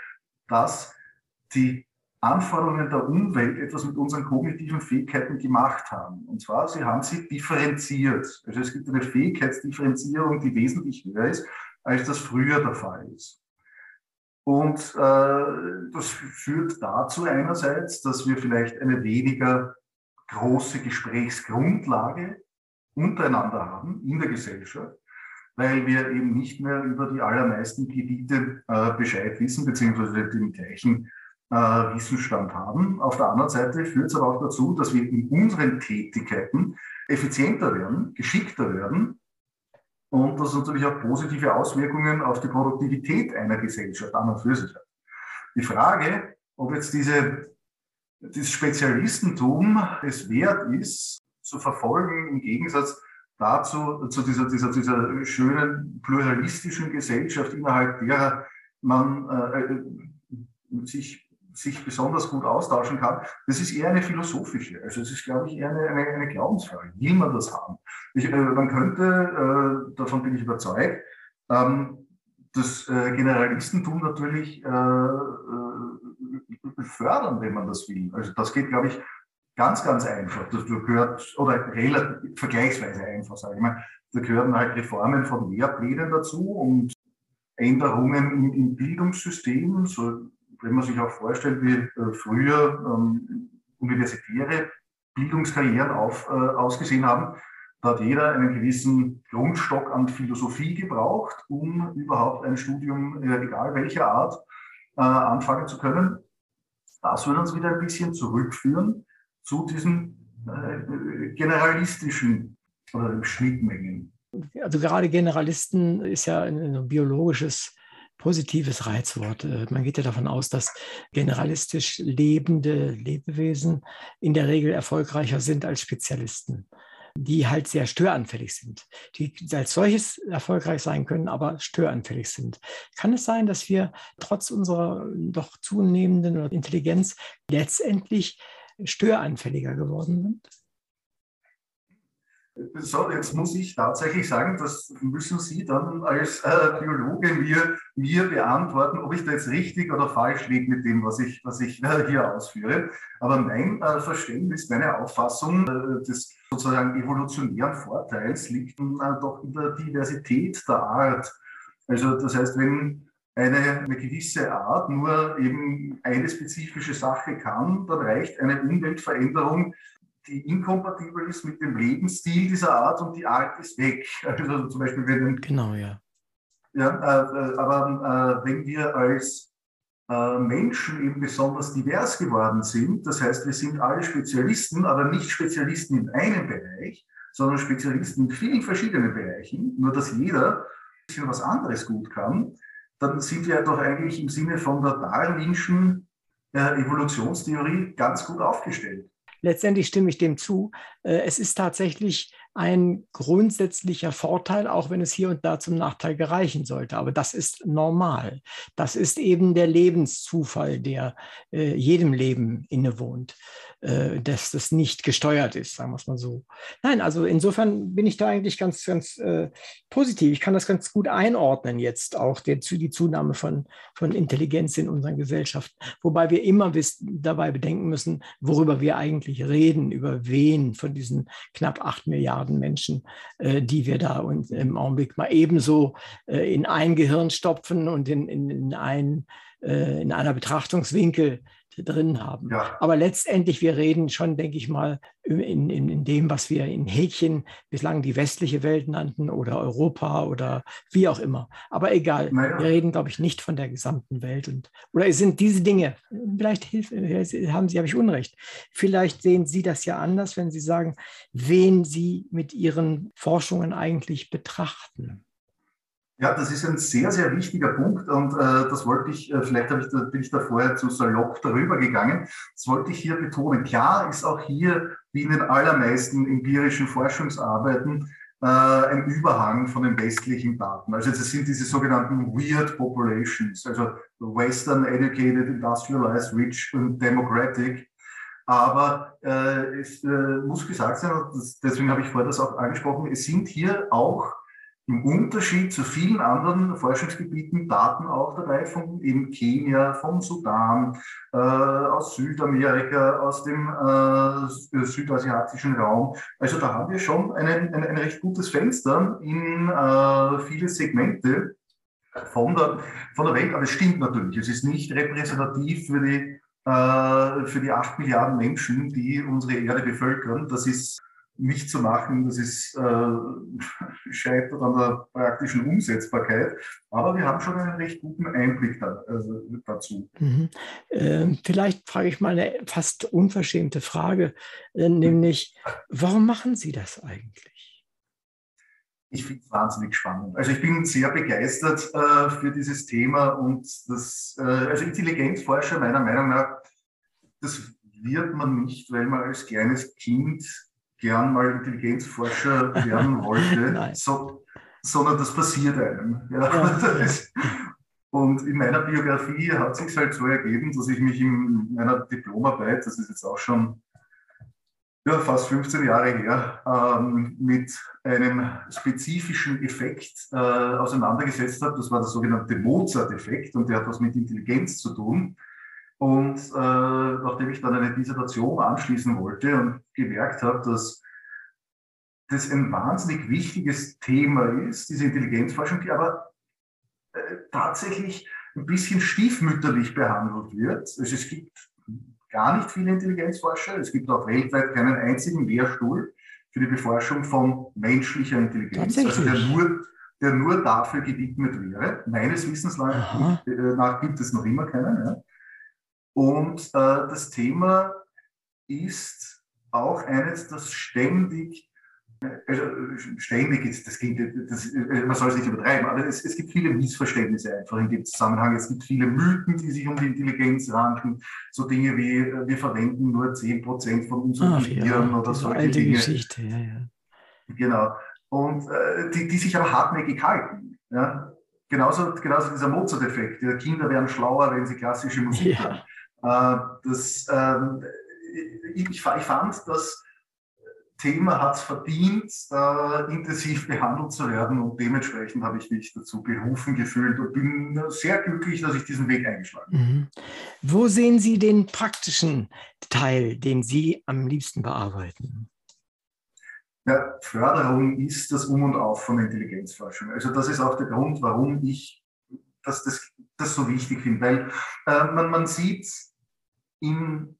dass die Anforderungen der Umwelt etwas mit unseren kognitiven Fähigkeiten gemacht haben. Und zwar, sie haben sie differenziert. Also es gibt eine Fähigkeitsdifferenzierung, die wesentlich höher ist, als das früher der Fall ist. Und äh, das führt dazu einerseits, dass wir vielleicht eine weniger große Gesprächsgrundlage untereinander haben in der Gesellschaft, weil wir eben nicht mehr über die allermeisten Gebiete äh, Bescheid wissen, beziehungsweise den gleichen äh, Wissensstand haben. Auf der anderen Seite führt es aber auch dazu, dass wir in unseren Tätigkeiten effizienter werden, geschickter werden und das natürlich auch positive Auswirkungen auf die Produktivität einer Gesellschaft an und für sich hat. Die Frage, ob jetzt diese, dieses Spezialistentum es wert ist, zu verfolgen, im Gegensatz dazu, zu dieser, dieser, dieser schönen pluralistischen Gesellschaft, innerhalb derer man äh, äh sich sich besonders gut austauschen kann, das ist eher eine philosophische. Also es ist, glaube ich, eher eine, eine, eine Glaubensfrage. Will man das haben? Ich, äh, man könnte, äh, davon bin ich überzeugt, ähm, das äh, Generalistentum natürlich äh, äh, fördern, wenn man das will. Also das geht, glaube ich, ganz, ganz einfach. Das gehört, oder relativ, vergleichsweise einfach, sage ich mal. Da gehören halt Reformen von Lehrplänen dazu und Änderungen im, im Bildungssystem, so wenn man sich auch vorstellt, wie äh, früher ähm, universitäre Bildungskarrieren auf, äh, ausgesehen haben, da hat jeder einen gewissen Grundstock an Philosophie gebraucht, um überhaupt ein Studium, äh, egal welcher Art, äh, anfangen zu können. Das würde uns wieder ein bisschen zurückführen zu diesen äh, generalistischen oder Schnittmengen. Also gerade Generalisten ist ja ein, ein biologisches positives Reizwort. Äh, man geht ja davon aus, dass generalistisch lebende Lebewesen in der Regel erfolgreicher sind als Spezialisten, die halt sehr störanfällig sind, die als solches erfolgreich sein können, aber störanfällig sind. Kann es sein, dass wir trotz unserer doch zunehmenden Intelligenz letztendlich störanfälliger geworden sind? So, jetzt muss ich tatsächlich sagen, das müssen Sie dann als äh, Biologe mir, mir beantworten, ob ich da jetzt richtig oder falsch liege mit dem, was ich, was ich äh, hier ausführe. Aber mein äh, Verständnis, meine Auffassung äh, des sozusagen evolutionären Vorteils liegt äh, doch in der Diversität der Art. Also das heißt, wenn eine, eine gewisse Art nur eben eine spezifische Sache kann, dann reicht eine Umweltveränderung die inkompatibel ist mit dem Lebensstil dieser Art und die Art ist weg. Also zum Beispiel, wenn genau, ja. ja äh, aber äh, wenn wir als äh, Menschen eben besonders divers geworden sind, das heißt, wir sind alle Spezialisten, aber nicht Spezialisten in einem Bereich, sondern Spezialisten in vielen verschiedenen Bereichen, nur dass jeder ein bisschen was anderes gut kann, dann sind wir doch eigentlich im Sinne von der Darwinschen äh, Evolutionstheorie ganz gut aufgestellt letztendlich stimme ich dem zu. Äh, es ist tatsächlich ein grundsätzlicher Vorteil, auch wenn es hier und da zum Nachteil gereichen sollte. Aber das ist normal. Das ist eben der Lebenszufall, der äh, jedem Leben innewohnt, äh, dass das nicht gesteuert ist, sagen wir es mal so. Nein, also insofern bin ich da eigentlich ganz, ganz äh, positiv. Ich kann das ganz gut einordnen jetzt auch, der, die Zunahme von, von Intelligenz in unseren Gesellschaften. Wobei wir immer dabei bedenken müssen, worüber wir eigentlich reden, über wen von diesen knapp acht Milliarden Milliarden Menschen, äh, die wir da uns im Augenblick mal ebenso äh, in ein Gehirn stopfen und in, in, in, ein, äh, in einer Betrachtungswinkel drin haben. Ja. Aber letztendlich, wir reden schon, denke ich mal, in, in, in dem, was wir in Häkchen bislang die westliche Welt nannten oder Europa oder wie auch immer. Aber egal, naja. wir reden, glaube ich, nicht von der gesamten Welt. Und, oder sind diese Dinge, vielleicht hilf, haben Sie, habe ich Unrecht, vielleicht sehen Sie das ja anders, wenn Sie sagen, wen Sie mit Ihren Forschungen eigentlich betrachten. Ja, das ist ein sehr, sehr wichtiger Punkt und äh, das wollte ich, äh, vielleicht ich da, bin ich da vorher zu salopp darüber gegangen, das wollte ich hier betonen. Klar ist auch hier, wie in den allermeisten empirischen Forschungsarbeiten, äh, ein Überhang von den westlichen Daten. Also das sind diese sogenannten Weird Populations, also Western Educated, Industrialized, Rich und Democratic. Aber äh, es äh, muss gesagt sein, deswegen habe ich vorher das auch angesprochen, es sind hier auch im Unterschied zu vielen anderen Forschungsgebieten Daten auch dabei von eben Kenia, vom Sudan, äh, aus Südamerika, aus dem äh, südasiatischen Raum. Also da haben wir schon ein, ein, ein recht gutes Fenster in äh, viele Segmente von der, von der Welt. Aber es stimmt natürlich, es ist nicht repräsentativ für die, äh, für die acht Milliarden Menschen, die unsere Erde bevölkern. Das ist nicht zu machen. Das ist äh, scheitert an der praktischen Umsetzbarkeit. Aber wir haben schon einen recht guten Einblick da, also dazu. Mhm. Äh, vielleicht frage ich mal eine fast unverschämte Frage, äh, nämlich, warum machen Sie das eigentlich? Ich finde es wahnsinnig spannend. Also ich bin sehr begeistert äh, für dieses Thema und das, äh, also Intelligenzforscher meiner Meinung nach, das wird man nicht, weil man als kleines Kind gern mal Intelligenzforscher werden wollte, so, sondern das passiert einem. Ja. ja. und in meiner Biografie hat sich halt so ergeben, dass ich mich in meiner Diplomarbeit, das ist jetzt auch schon ja, fast 15 Jahre her, ähm, mit einem spezifischen Effekt äh, auseinandergesetzt habe. Das war der sogenannte Mozart-Effekt und der hat was mit Intelligenz zu tun. Und äh, nachdem ich dann eine Dissertation anschließen wollte und gemerkt habe, dass das ein wahnsinnig wichtiges Thema ist, diese Intelligenzforschung, die aber äh, tatsächlich ein bisschen stiefmütterlich behandelt wird. Also es gibt gar nicht viele Intelligenzforscher. Es gibt auch weltweit keinen einzigen Lehrstuhl für die Beforschung von menschlicher Intelligenz, also der nur, der nur dafür gewidmet wäre. Meines Wissens nach, äh, nach gibt es noch immer keinen. Ja. Und äh, das Thema ist auch eines, das ständig, also ständig ist, das klingt, das, man soll es nicht übertreiben, aber es, es, gibt viele Missverständnisse einfach in dem Zusammenhang. Es gibt viele Mythen, die sich um die Intelligenz ranken, so Dinge wie, wir verwenden nur 10% von unserem Ach, Gehirn ja, oder solche alte Dinge. Geschichte, ja, ja. Genau. Und äh, die, die sich aber hartnäckig halten. Ja? Genauso, genauso dieser Mozart-Effekt. Ja, Kinder werden schlauer, wenn sie klassische Musik ja. hören. Äh, das, ähm, ich, ich fand, das Thema hat es verdient, intensiv behandelt zu werden und dementsprechend habe ich mich dazu berufen gefühlt und bin sehr glücklich, dass ich diesen Weg eingeschlagen habe. Mhm. Wo sehen Sie den praktischen Teil, den Sie am liebsten bearbeiten? Ja, Förderung ist das Um und Auf von Intelligenzforschung. Also das ist auch der Grund, warum ich das, das, das so wichtig finde, weil äh, man, man sieht in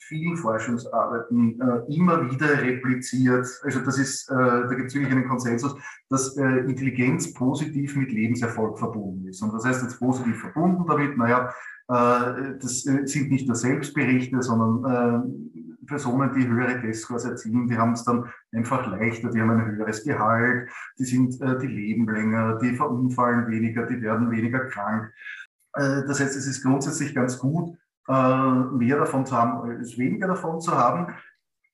vielen Forschungsarbeiten äh, immer wieder repliziert. Also das ist, äh, da gibt es wirklich einen Konsensus, dass äh, Intelligenz positiv mit Lebenserfolg verbunden ist. Und das heißt jetzt positiv verbunden damit, naja, äh, das äh, sind nicht nur Selbstberichte, sondern äh, Personen, die höhere Testscores erzielen, die haben es dann einfach leichter, die haben ein höheres Gehalt, die sind, die leben länger, die verunfallen weniger, die werden weniger krank. Das heißt, es ist grundsätzlich ganz gut, mehr davon zu haben als weniger davon zu haben.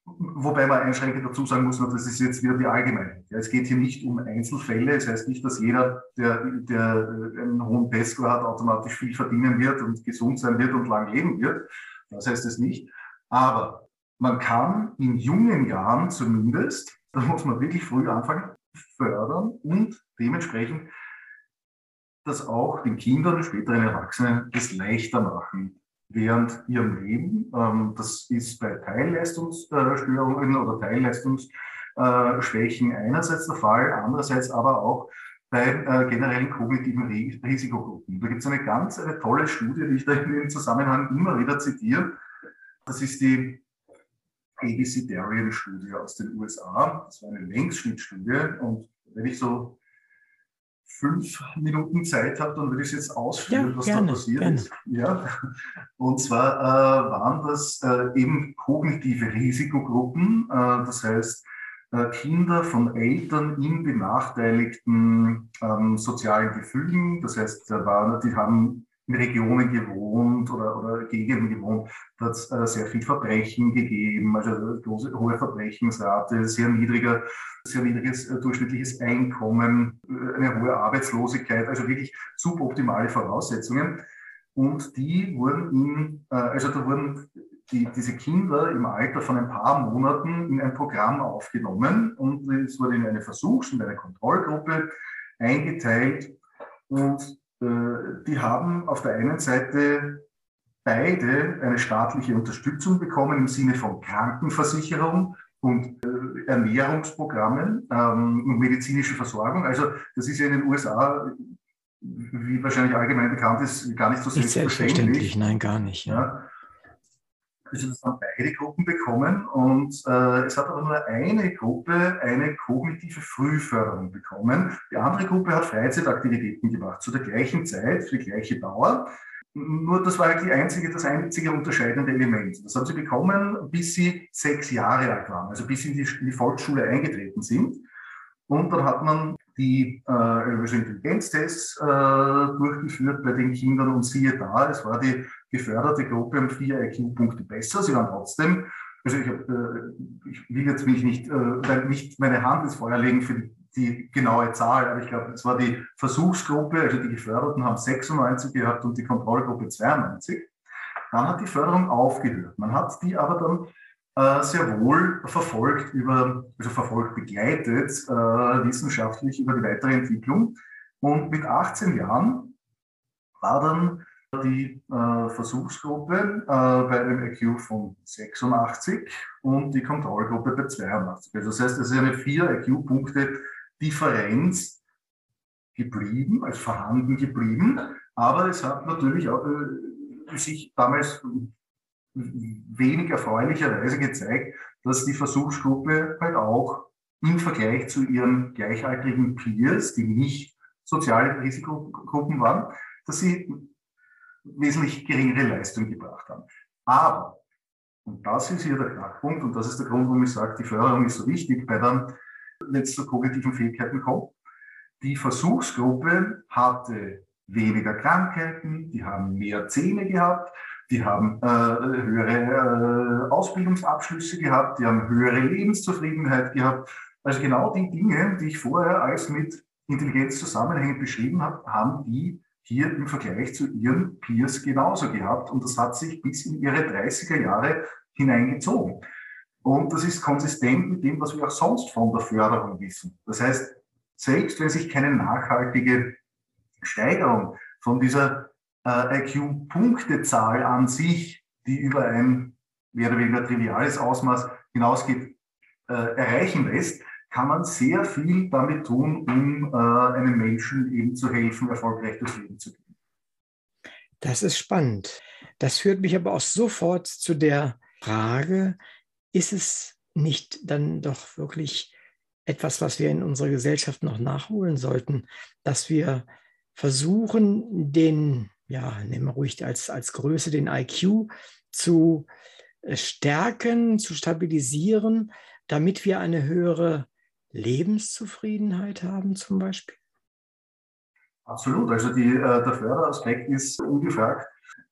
Wobei man einschränkend dazu sagen muss, das ist jetzt wieder die Allgemeinheit. Ja, es geht hier nicht um Einzelfälle. Es heißt nicht, dass jeder, der, der einen hohen Testscore hat, automatisch viel verdienen wird und gesund sein wird und lang leben wird. Das heißt es nicht. Aber man kann in jungen Jahren zumindest, da muss man wirklich früh anfangen, fördern und dementsprechend das auch den Kindern, späteren Erwachsenen, das leichter machen, während ihrem Leben. Ähm, das ist bei Teilleistungsstörungen oder Teilleistungsschwächen einerseits der Fall, andererseits aber auch bei äh, generellen kognitiven Risikogruppen. Da gibt es eine ganz eine tolle Studie, die ich da in dem Zusammenhang immer wieder zitiere. Das ist die ABC Darien-Studie aus den USA. Das war eine Längsschnittstudie und wenn ich so fünf Minuten Zeit habe, dann würde ich es jetzt ausführen, ja, was gerne, da passiert gerne. ist. Ja. Und zwar äh, waren das äh, eben kognitive Risikogruppen, äh, das heißt äh, Kinder von Eltern in benachteiligten ähm, sozialen Gefügen, das heißt, die haben in Regionen gewohnt oder, oder Gegenden gewohnt, da hat es äh, sehr viel Verbrechen gegeben, also große, hohe Verbrechensrate, sehr niedriger, sehr niedriges äh, durchschnittliches Einkommen, äh, eine hohe Arbeitslosigkeit, also wirklich suboptimale Voraussetzungen. Und die wurden in, äh, also da wurden die, diese Kinder im Alter von ein paar Monaten in ein Programm aufgenommen und es wurde in eine Versuchs- und eine Kontrollgruppe eingeteilt und die haben auf der einen Seite beide eine staatliche Unterstützung bekommen im Sinne von Krankenversicherung und äh, Ernährungsprogrammen ähm, und medizinische Versorgung. Also das ist ja in den USA, wie wahrscheinlich allgemein bekannt ist, gar nicht so nicht selbstverständlich. selbstverständlich. Nein, gar nicht. Ja. Also das haben beide Gruppen bekommen und äh, es hat aber nur eine Gruppe eine kognitive Frühförderung bekommen. Die andere Gruppe hat Freizeitaktivitäten gemacht, zu der gleichen Zeit, für die gleiche Dauer. Nur das war die einzige, das einzige unterscheidende Element. Das haben sie bekommen, bis sie sechs Jahre alt waren, also bis sie in die, in die Volksschule eingetreten sind. Und dann hat man die äh, Intelligenztests äh, durchgeführt bei den Kindern und siehe da, es war die geförderte Gruppe um vier IQ-Punkte besser. Sie waren trotzdem, also ich, hab, äh, ich will jetzt mich nicht, äh, nicht meine Hand ins Feuer legen für die, die genaue Zahl, aber ich glaube, es war die Versuchsgruppe, also die Geförderten haben 96 gehabt und die Kontrollgruppe 92. Dann hat die Förderung aufgehört. Man hat die aber dann äh, sehr wohl verfolgt über, also verfolgt, begleitet, äh, wissenschaftlich über die weitere Entwicklung. Und mit 18 Jahren war dann die äh, Versuchsgruppe äh, bei einem IQ von 86 und die Kontrollgruppe bei 82. Also das heißt, es ist eine 4 IQ-Punkte Differenz geblieben, als vorhanden geblieben. Aber es hat natürlich auch, äh, sich damals wenig erfreulicherweise gezeigt, dass die Versuchsgruppe halt auch im Vergleich zu ihren gleichaltrigen Peers, die nicht soziale Risikogruppen waren, dass sie wesentlich geringere Leistung gebracht haben. Aber, und das ist hier der Knackpunkt, und das ist der Grund, warum ich sage, die Förderung ist so wichtig bei der letzten kognitiven Fähigkeiten kommt. Die Versuchsgruppe hatte weniger Krankheiten, die haben mehr Zähne gehabt, die haben äh, höhere äh, Ausbildungsabschlüsse gehabt, die haben höhere Lebenszufriedenheit gehabt. Also genau die Dinge, die ich vorher als mit Intelligenz zusammenhängend beschrieben habe, haben die hier im Vergleich zu ihren Peers genauso gehabt. Und das hat sich bis in ihre 30er Jahre hineingezogen. Und das ist konsistent mit dem, was wir auch sonst von der Förderung wissen. Das heißt, selbst wenn sich keine nachhaltige Steigerung von dieser äh, IQ-Punktezahl an sich, die über ein mehr oder weniger triviales Ausmaß hinausgeht, äh, erreichen lässt, kann man sehr viel damit tun, um äh, einem Menschen eben zu helfen, erfolgreich durchs Leben zu gehen. Das ist spannend. Das führt mich aber auch sofort zu der Frage, ist es nicht dann doch wirklich etwas, was wir in unserer Gesellschaft noch nachholen sollten, dass wir versuchen, den ja, nehmen wir ruhig als, als Größe den IQ zu äh, stärken, zu stabilisieren, damit wir eine höhere Lebenszufriedenheit haben zum Beispiel? Absolut. Also die, äh, der Förderaspekt ist ungefragt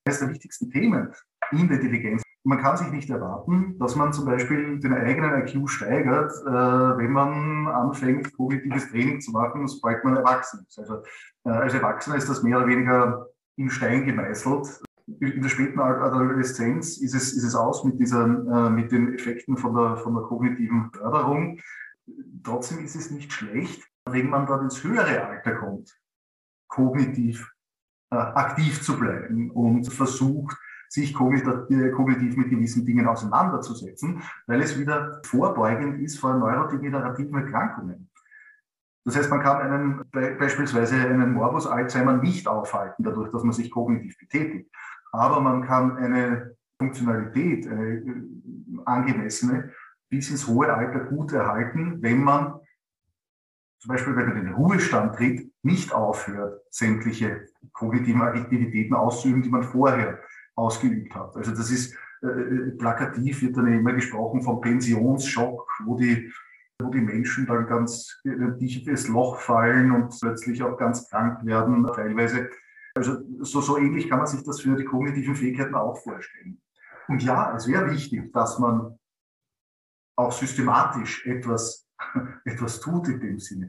eines der wichtigsten Themen in der Intelligenz. Man kann sich nicht erwarten, dass man zum Beispiel den eigenen IQ steigert, äh, wenn man anfängt, kognitives Training zu machen, sobald man erwachsen ist. Also als Erwachsener ist das mehr oder weniger in Stein gemeißelt. In der späten Adoleszenz ist es, ist es aus mit, dieser, äh, mit den Effekten von der, von der kognitiven Förderung. Trotzdem ist es nicht schlecht, wenn man dann ins höhere Alter kommt, kognitiv äh, aktiv zu bleiben und versucht, sich kognitiv mit gewissen Dingen auseinanderzusetzen, weil es wieder vorbeugend ist vor neurodegenerativen Erkrankungen. Das heißt, man kann einen, beispielsweise einen Morbus Alzheimer nicht aufhalten, dadurch, dass man sich kognitiv betätigt. Aber man kann eine Funktionalität, eine äh, angemessene, bis ins hohe Alter gut erhalten, wenn man zum Beispiel, wenn man in den Ruhestand tritt, nicht aufhört, sämtliche kognitiven Aktivitäten auszuüben, die man vorher ausgeübt hat. Also das ist äh, äh plakativ, wird dann immer gesprochen vom Pensionsschock, wo die wo die Menschen dann ganz in ein Loch fallen und plötzlich auch ganz krank werden, teilweise. Also so, so ähnlich kann man sich das für die kognitiven Fähigkeiten auch vorstellen. Und ja, es wäre wichtig, dass man auch systematisch etwas, etwas tut in dem Sinne.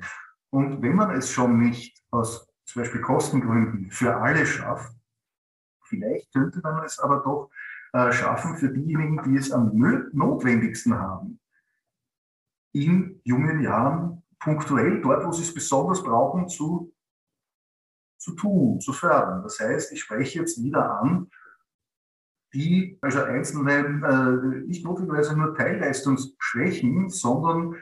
Und wenn man es schon nicht aus zum Beispiel Kostengründen für alle schafft, vielleicht könnte man es aber doch äh, schaffen für diejenigen, die es am notwendigsten haben, in jungen Jahren punktuell dort, wo sie es besonders brauchen, zu, zu tun, zu fördern. Das heißt, ich spreche jetzt wieder an, die, also einzelne, äh, nicht notwendigerweise nur Teilleistungsschwächen, sondern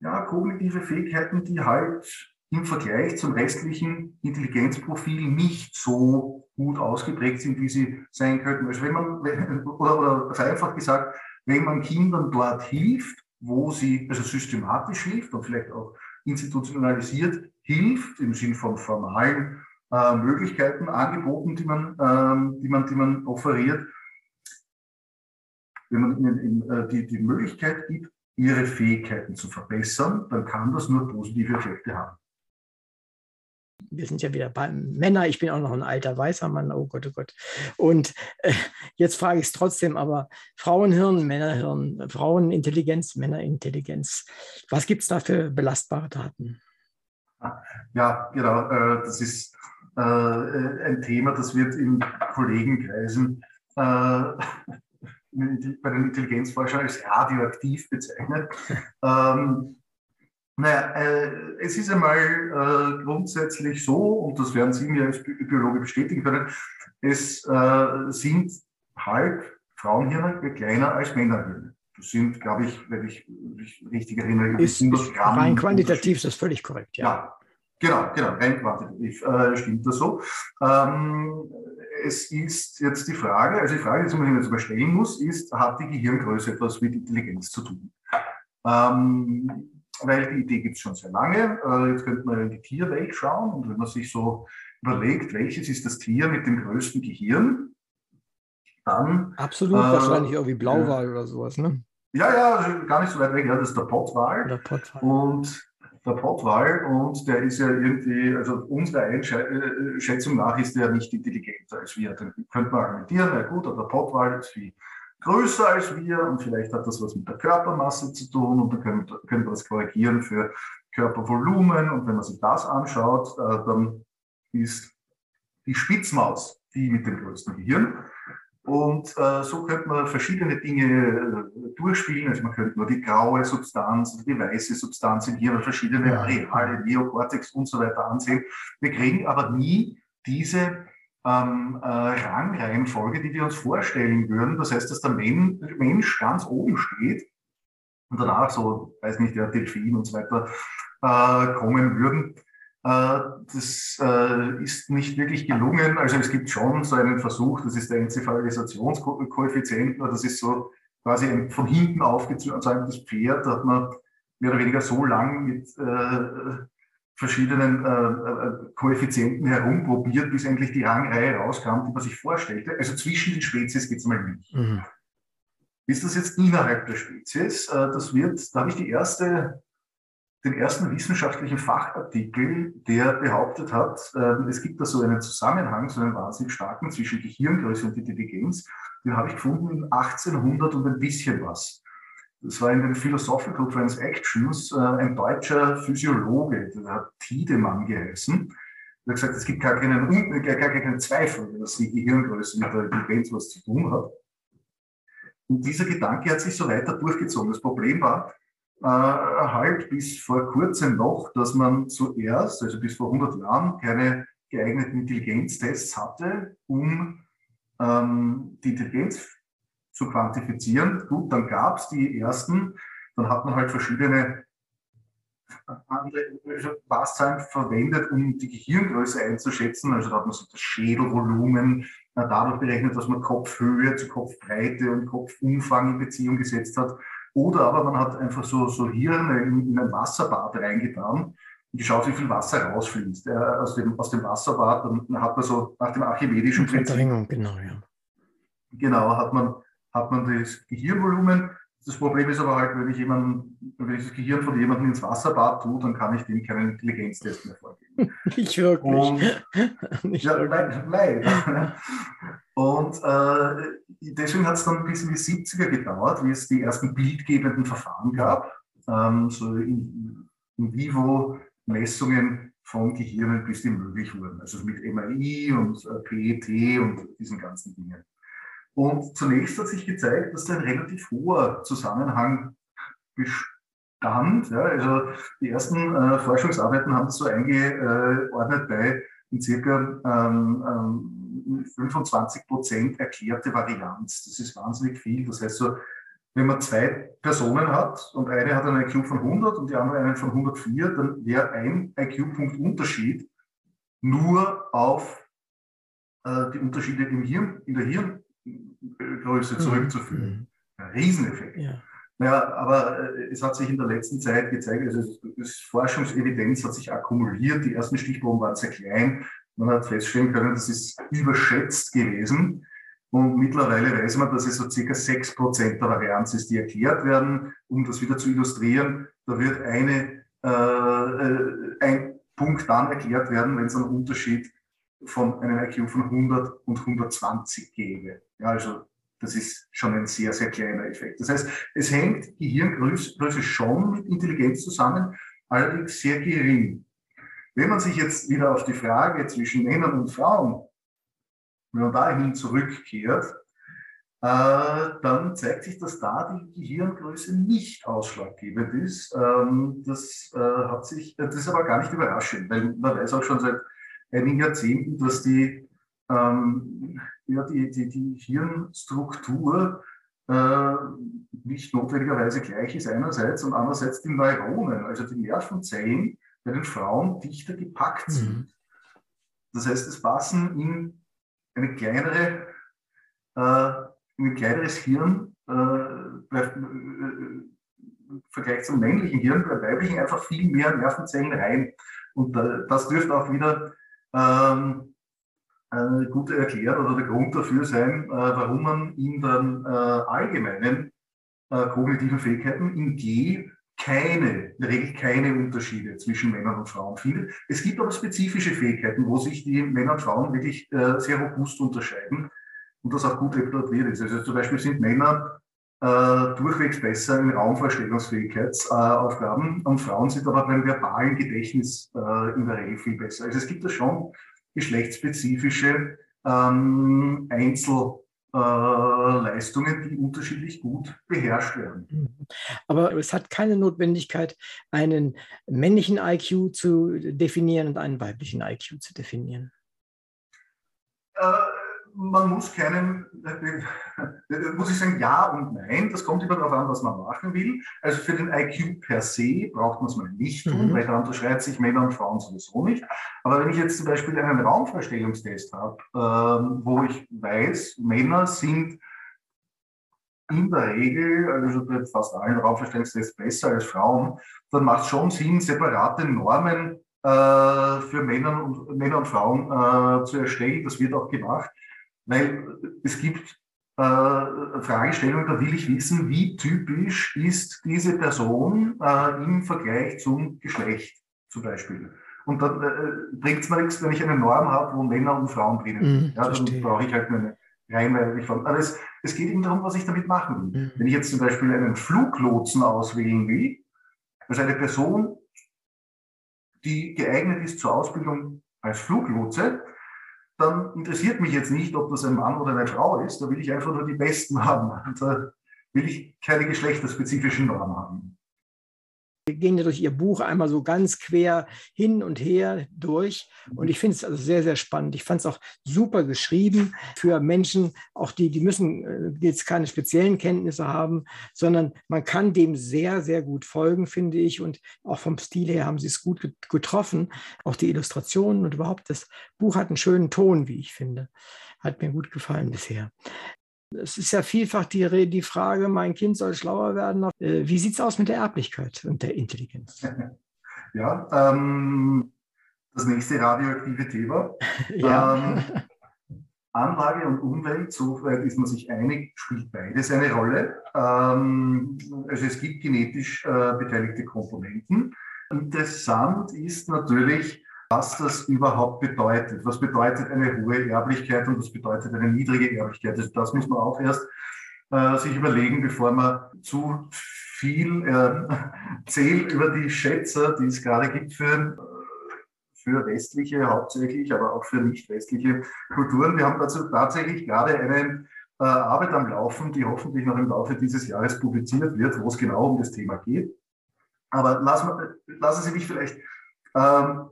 ja, kognitive Fähigkeiten, die halt im Vergleich zum restlichen Intelligenzprofil nicht so gut ausgeprägt sind, wie sie sein könnten. Also wenn man, oder, oder vereinfacht gesagt, wenn man Kindern dort hilft, wo sie also systematisch hilft und vielleicht auch institutionalisiert hilft, im Sinn von formalen äh, Möglichkeiten, Angeboten, die man, ähm, die man, die man offeriert. Wenn man ihnen in, äh, die, die Möglichkeit gibt, ihre Fähigkeiten zu verbessern, dann kann das nur positive Effekte haben wir sind ja wieder bei Männer, ich bin auch noch ein alter weißer Mann, oh Gott, oh Gott. Und äh, jetzt frage ich es trotzdem, aber Frauenhirn, Männerhirn, Frauenintelligenz, Männerintelligenz, was gibt es da für belastbare Daten? Ja, genau, äh, das ist äh, ein Thema, das wird in Kollegenkreisen äh, bei den Intelligenzforschern als radioaktiv bezeichnet. Ähm, naja, äh, es ist einmal äh, grundsätzlich so, und das werden Sie mir als Biologe bestätigen können, es äh, sind halt Frauenhirne kleiner als Männerhirne. Das sind, glaube ich, wenn ich mich richtig erinnere, ist, 100 ist. Rein quantitativ ist das völlig korrekt, ja. Genau, genau, rein quantitativ äh, stimmt das so. Ähm, es ist jetzt die Frage, also die Frage, die man sich jetzt mal stellen muss, ist, hat die Gehirngröße etwas mit Intelligenz zu tun? Ähm, weil die Idee gibt es schon sehr lange. Äh, jetzt könnte man in die Tierwelt schauen und wenn man sich so überlegt, welches ist das Tier mit dem größten Gehirn, dann. Absolut, äh, wahrscheinlich irgendwie Blauwal oder sowas, ne? Ja, ja, also gar nicht so weit weg. Ja, das ist der Pottwal. Der Pottwal. Und der Pottwal und der ist ja irgendwie, also unserer Einschätzung nach ist der nicht intelligenter als wir. Dann könnte man argumentieren, na gut, aber der Pottwal ist wie größer als wir und vielleicht hat das was mit der Körpermasse zu tun und dann können, können wir das korrigieren für Körpervolumen und wenn man sich das anschaut, äh, dann ist die Spitzmaus die mit dem größten Gehirn. Und äh, so könnte man verschiedene Dinge äh, durchspielen. Also man könnte nur die graue Substanz, die weiße Substanz im Hirn, verschiedene Areale, Neokortex und so weiter ansehen. Wir kriegen aber nie diese ähm, äh, Rangreihenfolge, die wir uns vorstellen würden. Das heißt, dass der Mensch ganz oben steht und danach so, weiß nicht, der Delfin und so weiter äh, kommen würden. Äh, das äh, ist nicht wirklich gelungen. Also es gibt schon so einen Versuch, das ist der Enzephalisationskoeffizient, das ist so quasi ein von hinten aufgezeugtes Pferd, da hat man mehr oder weniger so lang mit äh, verschiedenen äh, äh, Koeffizienten herumprobiert, bis endlich die Rangreihe rauskam, die man sich vorstellte. Also zwischen den Spezies geht es mal nicht. Mhm. Ist das jetzt innerhalb der Spezies? Äh, das wird, da habe ich die erste, den ersten wissenschaftlichen Fachartikel, der behauptet hat, äh, es gibt da so einen Zusammenhang, so einen wahnsinnig starken zwischen Gehirngröße und Intelligenz. Den habe ich gefunden in 1800 und ein bisschen was. Das war in den Philosophical Transactions äh, ein deutscher Physiologe, der hat Tiedemann geheißen. Der hat gesagt, es gibt gar keinen, gar, gar keinen Zweifel, dass die Gehirngröße mit der Intelligenz was zu tun hat. Und dieser Gedanke hat sich so weiter durchgezogen. Das Problem war äh, halt bis vor kurzem noch, dass man zuerst, also bis vor 100 Jahren, keine geeigneten Intelligenztests hatte, um ähm, die Intelligenz zu quantifizieren. Gut, dann gab es die ersten, dann hat man halt verschiedene andere Maßzahlen verwendet, um die Gehirngröße einzuschätzen. Also da hat man so das Schädelvolumen dadurch berechnet, dass man Kopfhöhe zu Kopfbreite und Kopfumfang in Beziehung gesetzt hat. Oder aber man hat einfach so, so Hirne in, in ein Wasserbad reingetan und geschaut, wie viel Wasser rausfließt äh, aus, dem, aus dem Wasserbad. Dann hat man so nach dem archimedischen Prinzip. genau, ja. Genau, hat man, hat man das Gehirnvolumen das Problem ist aber halt, wenn ich jemanden, wenn ich das Gehirn von jemandem ins Wasserbad tue, dann kann ich dem keinen Intelligenztest mehr vorgeben. Nicht wirklich. Und, Nicht ja, wirklich. leider. Und äh, deswegen hat es dann bis in die 70er gedauert, wie es die ersten bildgebenden Verfahren gab, ähm, so in, in vivo Messungen von Gehirnen, bis die möglich wurden. Also mit MRI und äh, PET und diesen ganzen Dingen. Und zunächst hat sich gezeigt, dass da ein relativ hoher Zusammenhang bestand. Ja, also die ersten äh, Forschungsarbeiten haben das so eingeordnet bei in circa ähm, ähm, 25 Prozent erklärte Varianz. Das ist wahnsinnig viel. Das heißt so, wenn man zwei Personen hat und eine hat einen IQ von 100 und die andere einen von 104, dann wäre ein IQ-Punkt Unterschied nur auf äh, die Unterschiede im Hirn, in der Hirn Größe zurückzuführen. Ein Rieseneffekt. Ja. Naja, aber äh, es hat sich in der letzten Zeit gezeigt, also das Forschungsevidenz hat sich akkumuliert. Die ersten Stichproben waren sehr klein. Man hat feststellen können, das ist überschätzt gewesen. Und mittlerweile weiß man, dass es so circa sechs Prozent der Varianz ist, die erklärt werden. Um das wieder zu illustrieren, da wird eine, äh, äh ein Punkt dann erklärt werden, wenn es einen Unterschied von einem IQ von 100 und 120 gäbe. Ja, also das ist schon ein sehr, sehr kleiner Effekt. Das heißt, es hängt Gehirngröße schon mit Intelligenz zusammen, allerdings sehr gering. Wenn man sich jetzt wieder auf die Frage zwischen Männern und Frauen, wenn man dahin zurückkehrt, äh, dann zeigt sich, dass da die Gehirngröße nicht ausschlaggebend ist. Ähm, das äh, hat sich, das ist aber gar nicht überraschend, weil man weiß auch schon seit einigen Jahrzehnten, dass die, ähm, ja, die, die, die Hirnstruktur äh, nicht notwendigerweise gleich ist einerseits und andererseits die Neuronen, also die Nervenzellen bei den Frauen dichter gepackt sind. Mhm. Das heißt, es passen in eine kleinere, äh, in ein kleineres Hirn äh, bei, äh, im Vergleich zum männlichen Hirn, bei weiblichen einfach viel mehr Nervenzellen rein. Und äh, das dürfte auch wieder ähm, eine gute Erklärung oder der Grund dafür sein, äh, warum man in den äh, allgemeinen äh, kognitiven Fähigkeiten in G keine, in der Regel keine Unterschiede zwischen Männern und Frauen findet. Es gibt aber spezifische Fähigkeiten, wo sich die Männer und Frauen wirklich äh, sehr robust unterscheiden und das auch gut evaluiert ist. Also zum Beispiel sind Männer äh, durchwegs besser in Raumvorstellungsfähigkeitsaufgaben und Frauen sind aber beim verbalen Gedächtnis äh, in der Regel viel besser. Also es gibt da schon geschlechtsspezifische ähm, Einzelleistungen, äh, die unterschiedlich gut beherrscht werden. Mhm. Aber es hat keine Notwendigkeit, einen männlichen IQ zu definieren und einen weiblichen IQ zu definieren. Äh, man muss keinen, muss ich sagen, ja und nein. Das kommt immer darauf an, was man machen will. Also für den IQ per se braucht man es mal nicht tun, mhm. weil da unterscheidet sich Männer und Frauen sowieso nicht. Aber wenn ich jetzt zum Beispiel einen Raumvorstellungstest habe, ähm, wo ich weiß, Männer sind in der Regel, also bei fast allen Raumvorstellungstests besser als Frauen, dann macht es schon Sinn, separate Normen äh, für Männer und, Männer und Frauen äh, zu erstellen. Das wird auch gemacht. Weil es gibt äh, Fragestellungen, da will ich wissen, wie typisch ist diese Person äh, im Vergleich zum Geschlecht zum Beispiel. Und dann äh, bringt es mir nichts, wenn ich eine Norm habe, wo Männer und Frauen drinnen sind. Mm, ja, dann brauche ich halt eine rein Form. Aber es, es geht eben darum, was ich damit machen will. Mm. Wenn ich jetzt zum Beispiel einen Fluglotsen auswählen will, also eine Person, die geeignet ist zur Ausbildung als Fluglotse, dann interessiert mich jetzt nicht, ob das ein Mann oder eine Frau ist. Da will ich einfach nur die Besten haben. Und da will ich keine geschlechterspezifischen Normen haben. Wir gehen ja durch Ihr Buch einmal so ganz quer hin und her durch. Und ich finde es also sehr, sehr spannend. Ich fand es auch super geschrieben für Menschen, auch die, die müssen äh, jetzt keine speziellen Kenntnisse haben, sondern man kann dem sehr, sehr gut folgen, finde ich. Und auch vom Stil her haben Sie es gut getroffen. Auch die Illustrationen und überhaupt das Buch hat einen schönen Ton, wie ich finde. Hat mir gut gefallen bisher. Es ist ja vielfach die, die Frage, mein Kind soll schlauer werden. Äh, wie sieht es aus mit der Erblichkeit und der Intelligenz? Ja, ähm, das nächste radioaktive Thema. ja. Ähm, Anlage und Umwelt, soweit ist man sich einig, spielt beides eine Rolle. Ähm, also es gibt genetisch äh, beteiligte Komponenten. Interessant ist natürlich, was das überhaupt bedeutet. Was bedeutet eine hohe Erblichkeit und was bedeutet eine niedrige Erblichkeit? Also das muss man auch erst äh, sich überlegen, bevor man zu viel äh, zählt über die Schätzer, die es gerade gibt für, für westliche hauptsächlich, aber auch für nicht westliche Kulturen. Wir haben dazu tatsächlich gerade eine äh, Arbeit am Laufen, die hoffentlich noch im Laufe dieses Jahres publiziert wird, wo es genau um das Thema geht. Aber lassen, lassen Sie mich vielleicht ähm,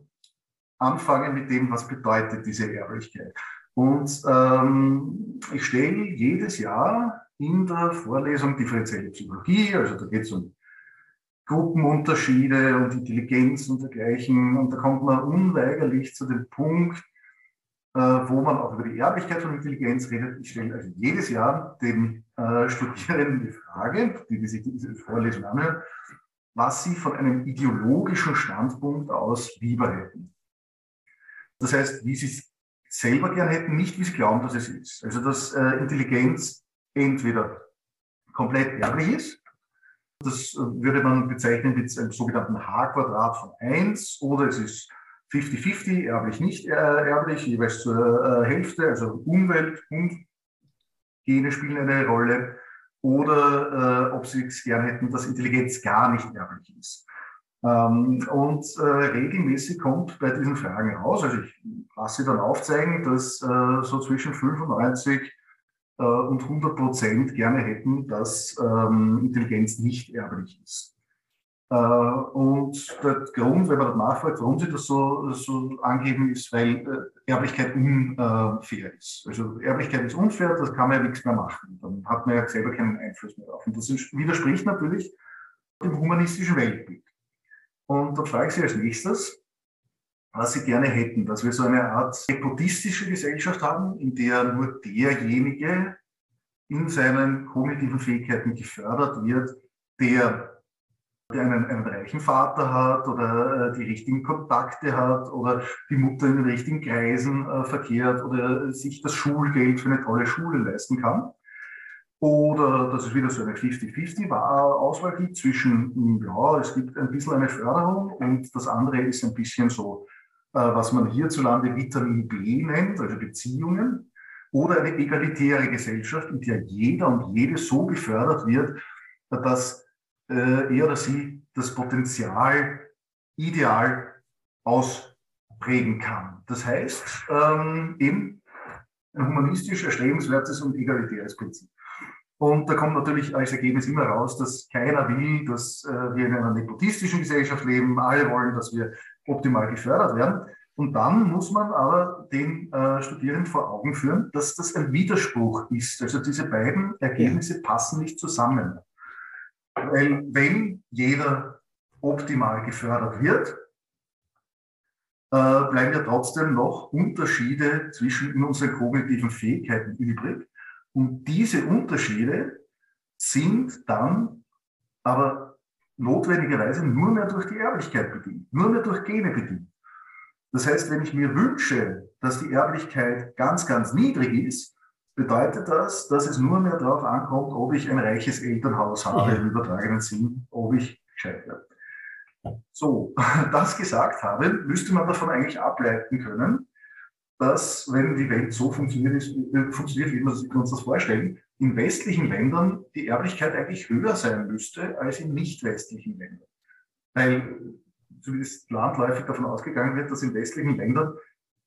anfangen mit dem, was bedeutet diese Ehrlichkeit. Und ähm, ich stelle jedes Jahr in der Vorlesung differenzielle Psychologie, also da geht es um Gruppenunterschiede und Intelligenz und dergleichen. Und da kommt man unweigerlich zu dem Punkt, äh, wo man auch über die Ehrlichkeit von Intelligenz redet. Ich stelle also jedes Jahr den äh, Studierenden die Frage, die, die sich diese Vorlesung anhören, was sie von einem ideologischen Standpunkt aus lieber hätten. Das heißt, wie sie es selber gern hätten, nicht wie sie glauben, dass es ist. Also, dass äh, Intelligenz entweder komplett erblich ist, das äh, würde man bezeichnen mit einem sogenannten H-Quadrat von 1, oder es ist 50-50, erblich, nicht äh, erblich, jeweils zur äh, Hälfte, also Umwelt und Gene spielen eine Rolle, oder äh, ob sie es gern hätten, dass Intelligenz gar nicht erblich ist. Ähm, und äh, regelmäßig kommt bei diesen Fragen raus, also ich lasse sie dann aufzeigen, dass äh, so zwischen 95 äh, und 100 Prozent gerne hätten, dass ähm, Intelligenz nicht erblich ist. Äh, und der Grund, wenn man das nachfragt, warum sie das so, so angeben, ist, weil äh, Erblichkeit unfair ist. Also Erblichkeit ist unfair, das kann man ja nichts mehr machen. Dann hat man ja selber keinen Einfluss mehr drauf. Und das widerspricht natürlich dem humanistischen Weltbild. Und da frage ich Sie als nächstes, was Sie gerne hätten, dass wir so eine Art nepotistische Gesellschaft haben, in der nur derjenige in seinen kognitiven Fähigkeiten gefördert wird, der, der einen, einen reichen Vater hat oder äh, die richtigen Kontakte hat oder die Mutter in den richtigen Kreisen äh, verkehrt oder sich das Schulgeld für eine tolle Schule leisten kann. Oder dass es wieder so eine 50-50-Auswahl gibt zwischen, ja, es gibt ein bisschen eine Förderung und das andere ist ein bisschen so, äh, was man hierzulande Vitamin B nennt, also Beziehungen. Oder eine egalitäre Gesellschaft, in der jeder und jede so gefördert wird, dass äh, er oder sie das Potenzial ideal ausprägen kann. Das heißt, ähm, eben ein humanistisch erstrebenswertes und egalitäres Prinzip. Und da kommt natürlich als Ergebnis immer raus, dass keiner will, dass äh, wir in einer nepotistischen Gesellschaft leben. Alle wollen, dass wir optimal gefördert werden. Und dann muss man aber den äh, Studierenden vor Augen führen, dass das ein Widerspruch ist. Also diese beiden Ergebnisse passen nicht zusammen. Weil wenn jeder optimal gefördert wird, äh, bleiben ja trotzdem noch Unterschiede zwischen unseren kognitiven Fähigkeiten übrig. Und diese Unterschiede sind dann aber notwendigerweise nur mehr durch die Erblichkeit bedingt, nur mehr durch Gene bedingt. Das heißt, wenn ich mir wünsche, dass die Erblichkeit ganz, ganz niedrig ist, bedeutet das, dass es nur mehr darauf ankommt, ob ich ein reiches Elternhaus habe, im übertragenen Sinn, ob ich gescheit werde. So, das gesagt habe, müsste man davon eigentlich ableiten können, dass, wenn die Welt so funktioniert, ist, äh, funktioniert wie wir uns das vorstellen, in westlichen Ländern die Erblichkeit eigentlich höher sein müsste als in nicht westlichen Ländern. Weil zumindest landläufig davon ausgegangen wird, dass in westlichen Ländern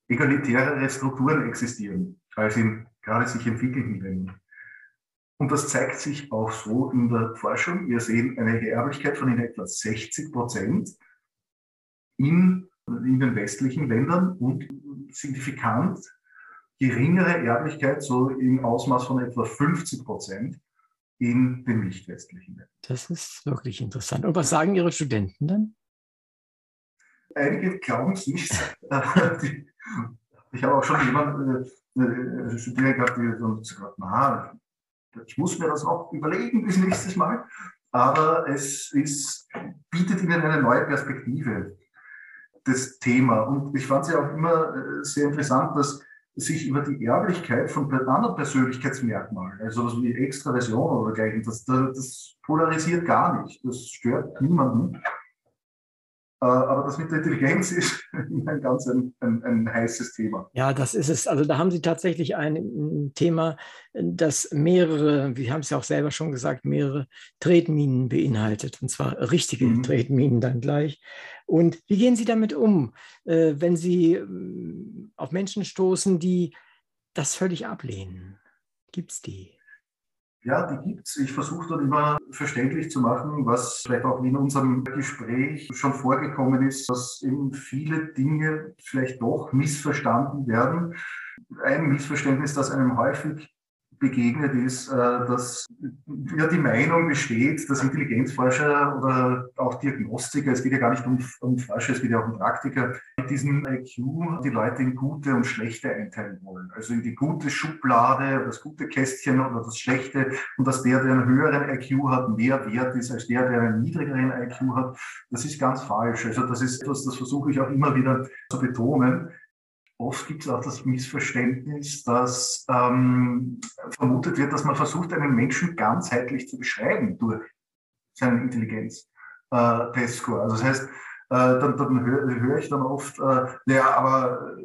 egalitärere Strukturen existieren als in gerade sich entwickelten Ländern. Und das zeigt sich auch so in der Forschung. Wir sehen eine Erblichkeit von in etwa 60 Prozent in, in den westlichen Ländern und signifikant geringere Erblichkeit, so im Ausmaß von etwa 50 Prozent in den nicht westlichen Ländern. Das ist wirklich interessant. Und was sagen Ihre Studenten dann? Einige glauben es nicht. ich habe auch schon jemanden äh, äh, studiert gehabt, die gesagt na, ich muss mir das noch überlegen bis nächstes Mal. Aber es ist, bietet ihnen eine neue Perspektive, das Thema. Und ich fand es ja auch immer äh, sehr interessant, dass sich über die Erblichkeit von anderen Persönlichkeitsmerkmalen, also was wie Extraversion oder dergleichen, das, das polarisiert gar nicht. Das stört niemanden. Äh, aber das mit der Intelligenz ist ein ganz ein, ein, ein, heißes Thema. Ja, das ist es. Also da haben Sie tatsächlich ein Thema, das mehrere, wir haben es ja auch selber schon gesagt, mehrere Tretminen beinhaltet. Und zwar richtige mhm. Tretminen dann gleich. Und wie gehen Sie damit um, äh, wenn Sie ähm, auf Menschen stoßen, die das völlig ablehnen? Gibt es die? Ja, die gibt's. Ich versuche dann immer verständlich zu machen, was vielleicht auch in unserem Gespräch schon vorgekommen ist, dass eben viele Dinge vielleicht doch missverstanden werden. Ein Missverständnis, das einem häufig begegnet ist, äh, dass ja die Meinung besteht, dass Intelligenzforscher oder auch Diagnostiker, es geht ja gar nicht um, um Forscher, es geht ja auch um Praktiker, mit diesem IQ die Leute in gute und schlechte einteilen wollen. Also in die gute Schublade, das gute Kästchen oder das schlechte und dass der, der einen höheren IQ hat, mehr wert ist als der, der einen niedrigeren IQ hat. Das ist ganz falsch. Also das ist etwas, das versuche ich auch immer wieder zu betonen. Oft gibt es auch das Missverständnis, dass ähm, vermutet wird, dass man versucht, einen Menschen ganzheitlich zu beschreiben durch seinen Intelligenz-Testscore. Äh, also das heißt, äh, dann, dann höre hör ich dann oft, äh, ja, aber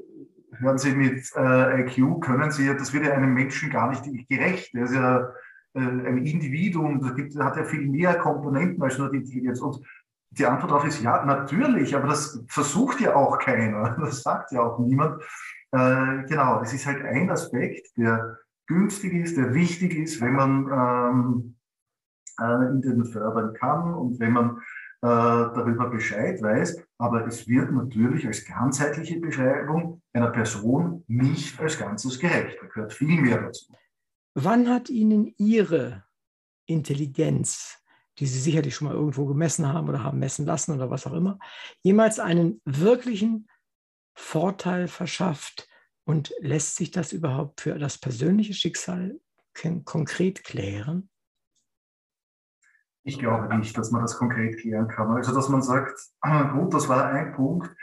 hören Sie mit äh, IQ, können Sie, das wird ja einem Menschen gar nicht gerecht. Der ist ja äh, ein Individuum, das hat ja viel mehr Komponenten als nur die Intelligenz. Und die Antwort darauf ist ja, natürlich, aber das versucht ja auch keiner. Das sagt ja auch niemand. Äh, genau, es ist halt ein Aspekt, der günstig ist, der wichtig ist, wenn man ähm, äh, in den fördern kann und wenn man äh, darüber Bescheid weiß. Aber es wird natürlich als ganzheitliche Beschreibung einer Person nicht als Ganzes gerecht. Da gehört viel mehr dazu. Wann hat Ihnen Ihre Intelligenz die Sie sicherlich schon mal irgendwo gemessen haben oder haben messen lassen oder was auch immer, jemals einen wirklichen Vorteil verschafft und lässt sich das überhaupt für das persönliche Schicksal konkret klären? Ich glaube nicht, dass man das konkret klären kann. Also, dass man sagt, gut, das war ein Punkt,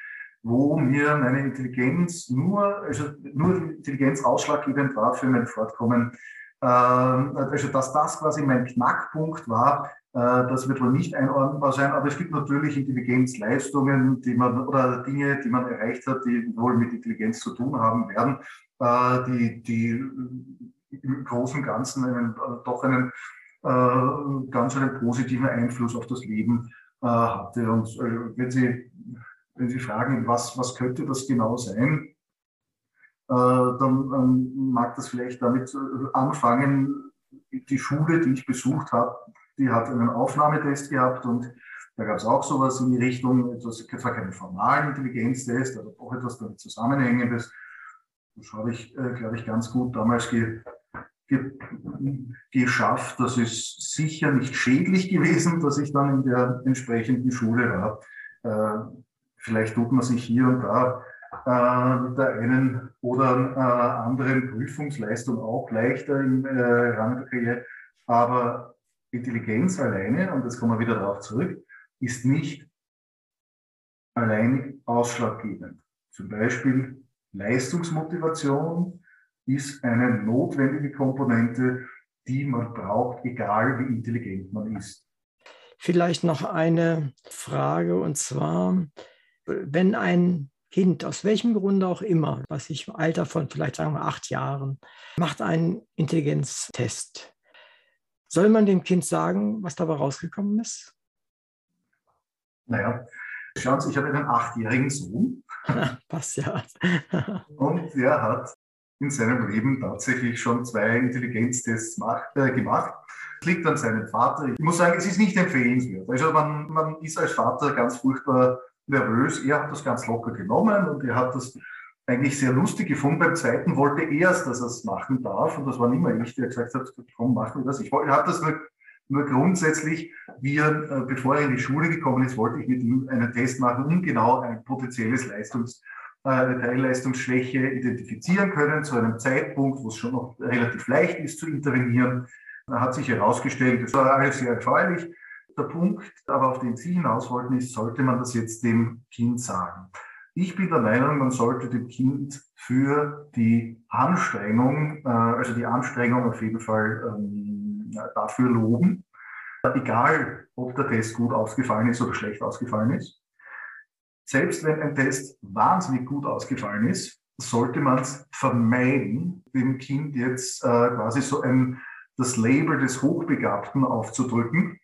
wo mir meine Intelligenz nur, also nur die Intelligenz ausschlaggebend war für mein Fortkommen. Ähm, also, dass das quasi mein Knackpunkt war, das wird wohl nicht einordnbar sein, aber es gibt natürlich Intelligenzleistungen, die man oder Dinge, die man erreicht hat, die wohl mit Intelligenz zu tun haben werden, äh, die, die im Großen und Ganzen einen, äh, doch einen ganz einen positiven Einfluss auf das Leben hatte. Und wenn Sie, wenn Sie fragen, was, was könnte das genau sein, dann ähm, mag das vielleicht damit anfangen, die Schule, die ich besucht habe, die hat einen Aufnahmetest gehabt und da gab es auch sowas in die Richtung, etwas, zwar keinen formalen Intelligenztest, aber auch etwas damit Zusammenhängendes. Das habe ich, äh, glaube ich, ganz gut damals ge, ge, geschafft. Das ist sicher nicht schädlich gewesen, dass ich dann in der entsprechenden Schule war. Äh, vielleicht tut man sich hier und da äh, der einen oder äh, anderen Prüfungsleistung auch leichter im äh, Rahmen der Karriere. Aber Intelligenz alleine, und jetzt kommen wir wieder darauf zurück, ist nicht allein ausschlaggebend. Zum Beispiel Leistungsmotivation ist eine notwendige Komponente, die man braucht, egal wie intelligent man ist. Vielleicht noch eine Frage, und zwar, wenn ein Kind, aus welchem Grunde auch immer, was ich im Alter von vielleicht sagen wir acht Jahren, macht einen Intelligenztest. Soll man dem Kind sagen, was dabei rausgekommen ist? Naja, schauen Sie, ich habe einen achtjährigen Sohn. Passt ja. und der hat in seinem Leben tatsächlich schon zwei Intelligenztests macht, äh, gemacht. Das liegt an seinem Vater. Ich muss sagen, es ist nicht empfehlenswert. Also man, man ist als Vater ganz furchtbar nervös. Er hat das ganz locker genommen und er hat das eigentlich sehr lustig gefunden. Beim zweiten wollte er es, dass er es machen darf. Und das war nicht mehr ich, der gesagt hat, komm, machen wir das. Ich, ich habe das nur, nur grundsätzlich, wie er, äh, bevor er in die Schule gekommen ist, wollte ich mit ihm einen Test machen, um genau ein potenzielles Leistungs, äh, eine Teilleistungsschwäche identifizieren können, zu einem Zeitpunkt, wo es schon noch relativ leicht ist zu intervenieren. Da hat sich herausgestellt, das war alles sehr erfreulich. Der Punkt, aber auf den Sie hinaus wollten, ist, sollte man das jetzt dem Kind sagen? Ich bin der Meinung, man sollte dem Kind für die Anstrengung, äh, also die Anstrengung auf jeden Fall ähm, dafür loben, egal ob der Test gut ausgefallen ist oder schlecht ausgefallen ist. Selbst wenn ein Test wahnsinnig gut ausgefallen ist, sollte man es vermeiden, dem Kind jetzt äh, quasi so ein, das Label des Hochbegabten aufzudrücken,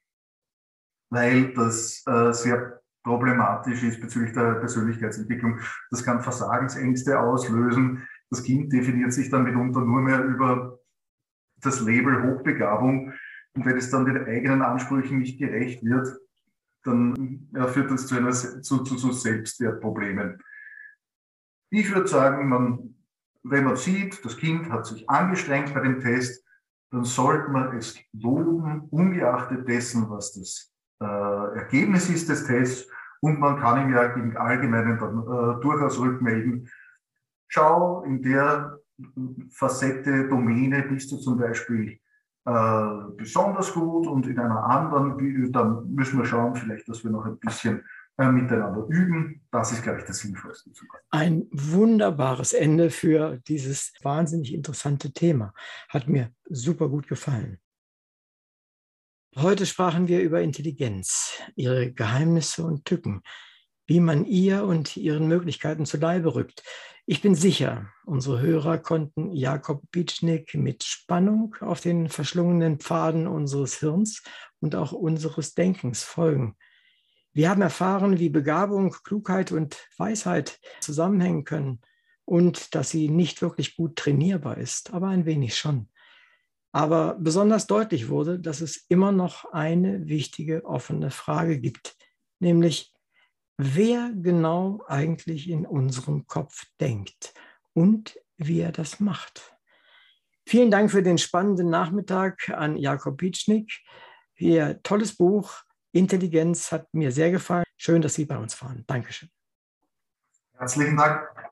weil das äh, sehr problematisch ist bezüglich der Persönlichkeitsentwicklung. Das kann Versagensängste auslösen. Das Kind definiert sich dann mitunter nur mehr über das Label Hochbegabung. Und wenn es dann den eigenen Ansprüchen nicht gerecht wird, dann führt das zu, einer, zu, zu, zu Selbstwertproblemen. Ich würde sagen, man, wenn man sieht, das Kind hat sich angestrengt bei dem Test, dann sollte man es loben, ungeachtet dessen, was das Ergebnis ist des Tests und man kann ihm ja im Allgemeinen dann äh, durchaus rückmelden, schau, in der Facette, Domäne bist du zum Beispiel äh, besonders gut und in einer anderen, dann müssen wir schauen, vielleicht, dass wir noch ein bisschen äh, miteinander üben. Das ist, glaube ich, das Sinnvollste. Ein wunderbares Ende für dieses wahnsinnig interessante Thema. Hat mir super gut gefallen. Heute sprachen wir über Intelligenz, ihre Geheimnisse und Tücken, wie man ihr und ihren Möglichkeiten zu Leibe rückt. Ich bin sicher, unsere Hörer konnten Jakob Bitschnik mit Spannung auf den verschlungenen Pfaden unseres Hirns und auch unseres Denkens folgen. Wir haben erfahren, wie Begabung, Klugheit und Weisheit zusammenhängen können und dass sie nicht wirklich gut trainierbar ist, aber ein wenig schon. Aber besonders deutlich wurde, dass es immer noch eine wichtige offene Frage gibt, nämlich wer genau eigentlich in unserem Kopf denkt und wie er das macht. Vielen Dank für den spannenden Nachmittag an Jakob Pietschnik. Ihr tolles Buch Intelligenz hat mir sehr gefallen. Schön, dass Sie bei uns waren. Dankeschön. Herzlichen Dank.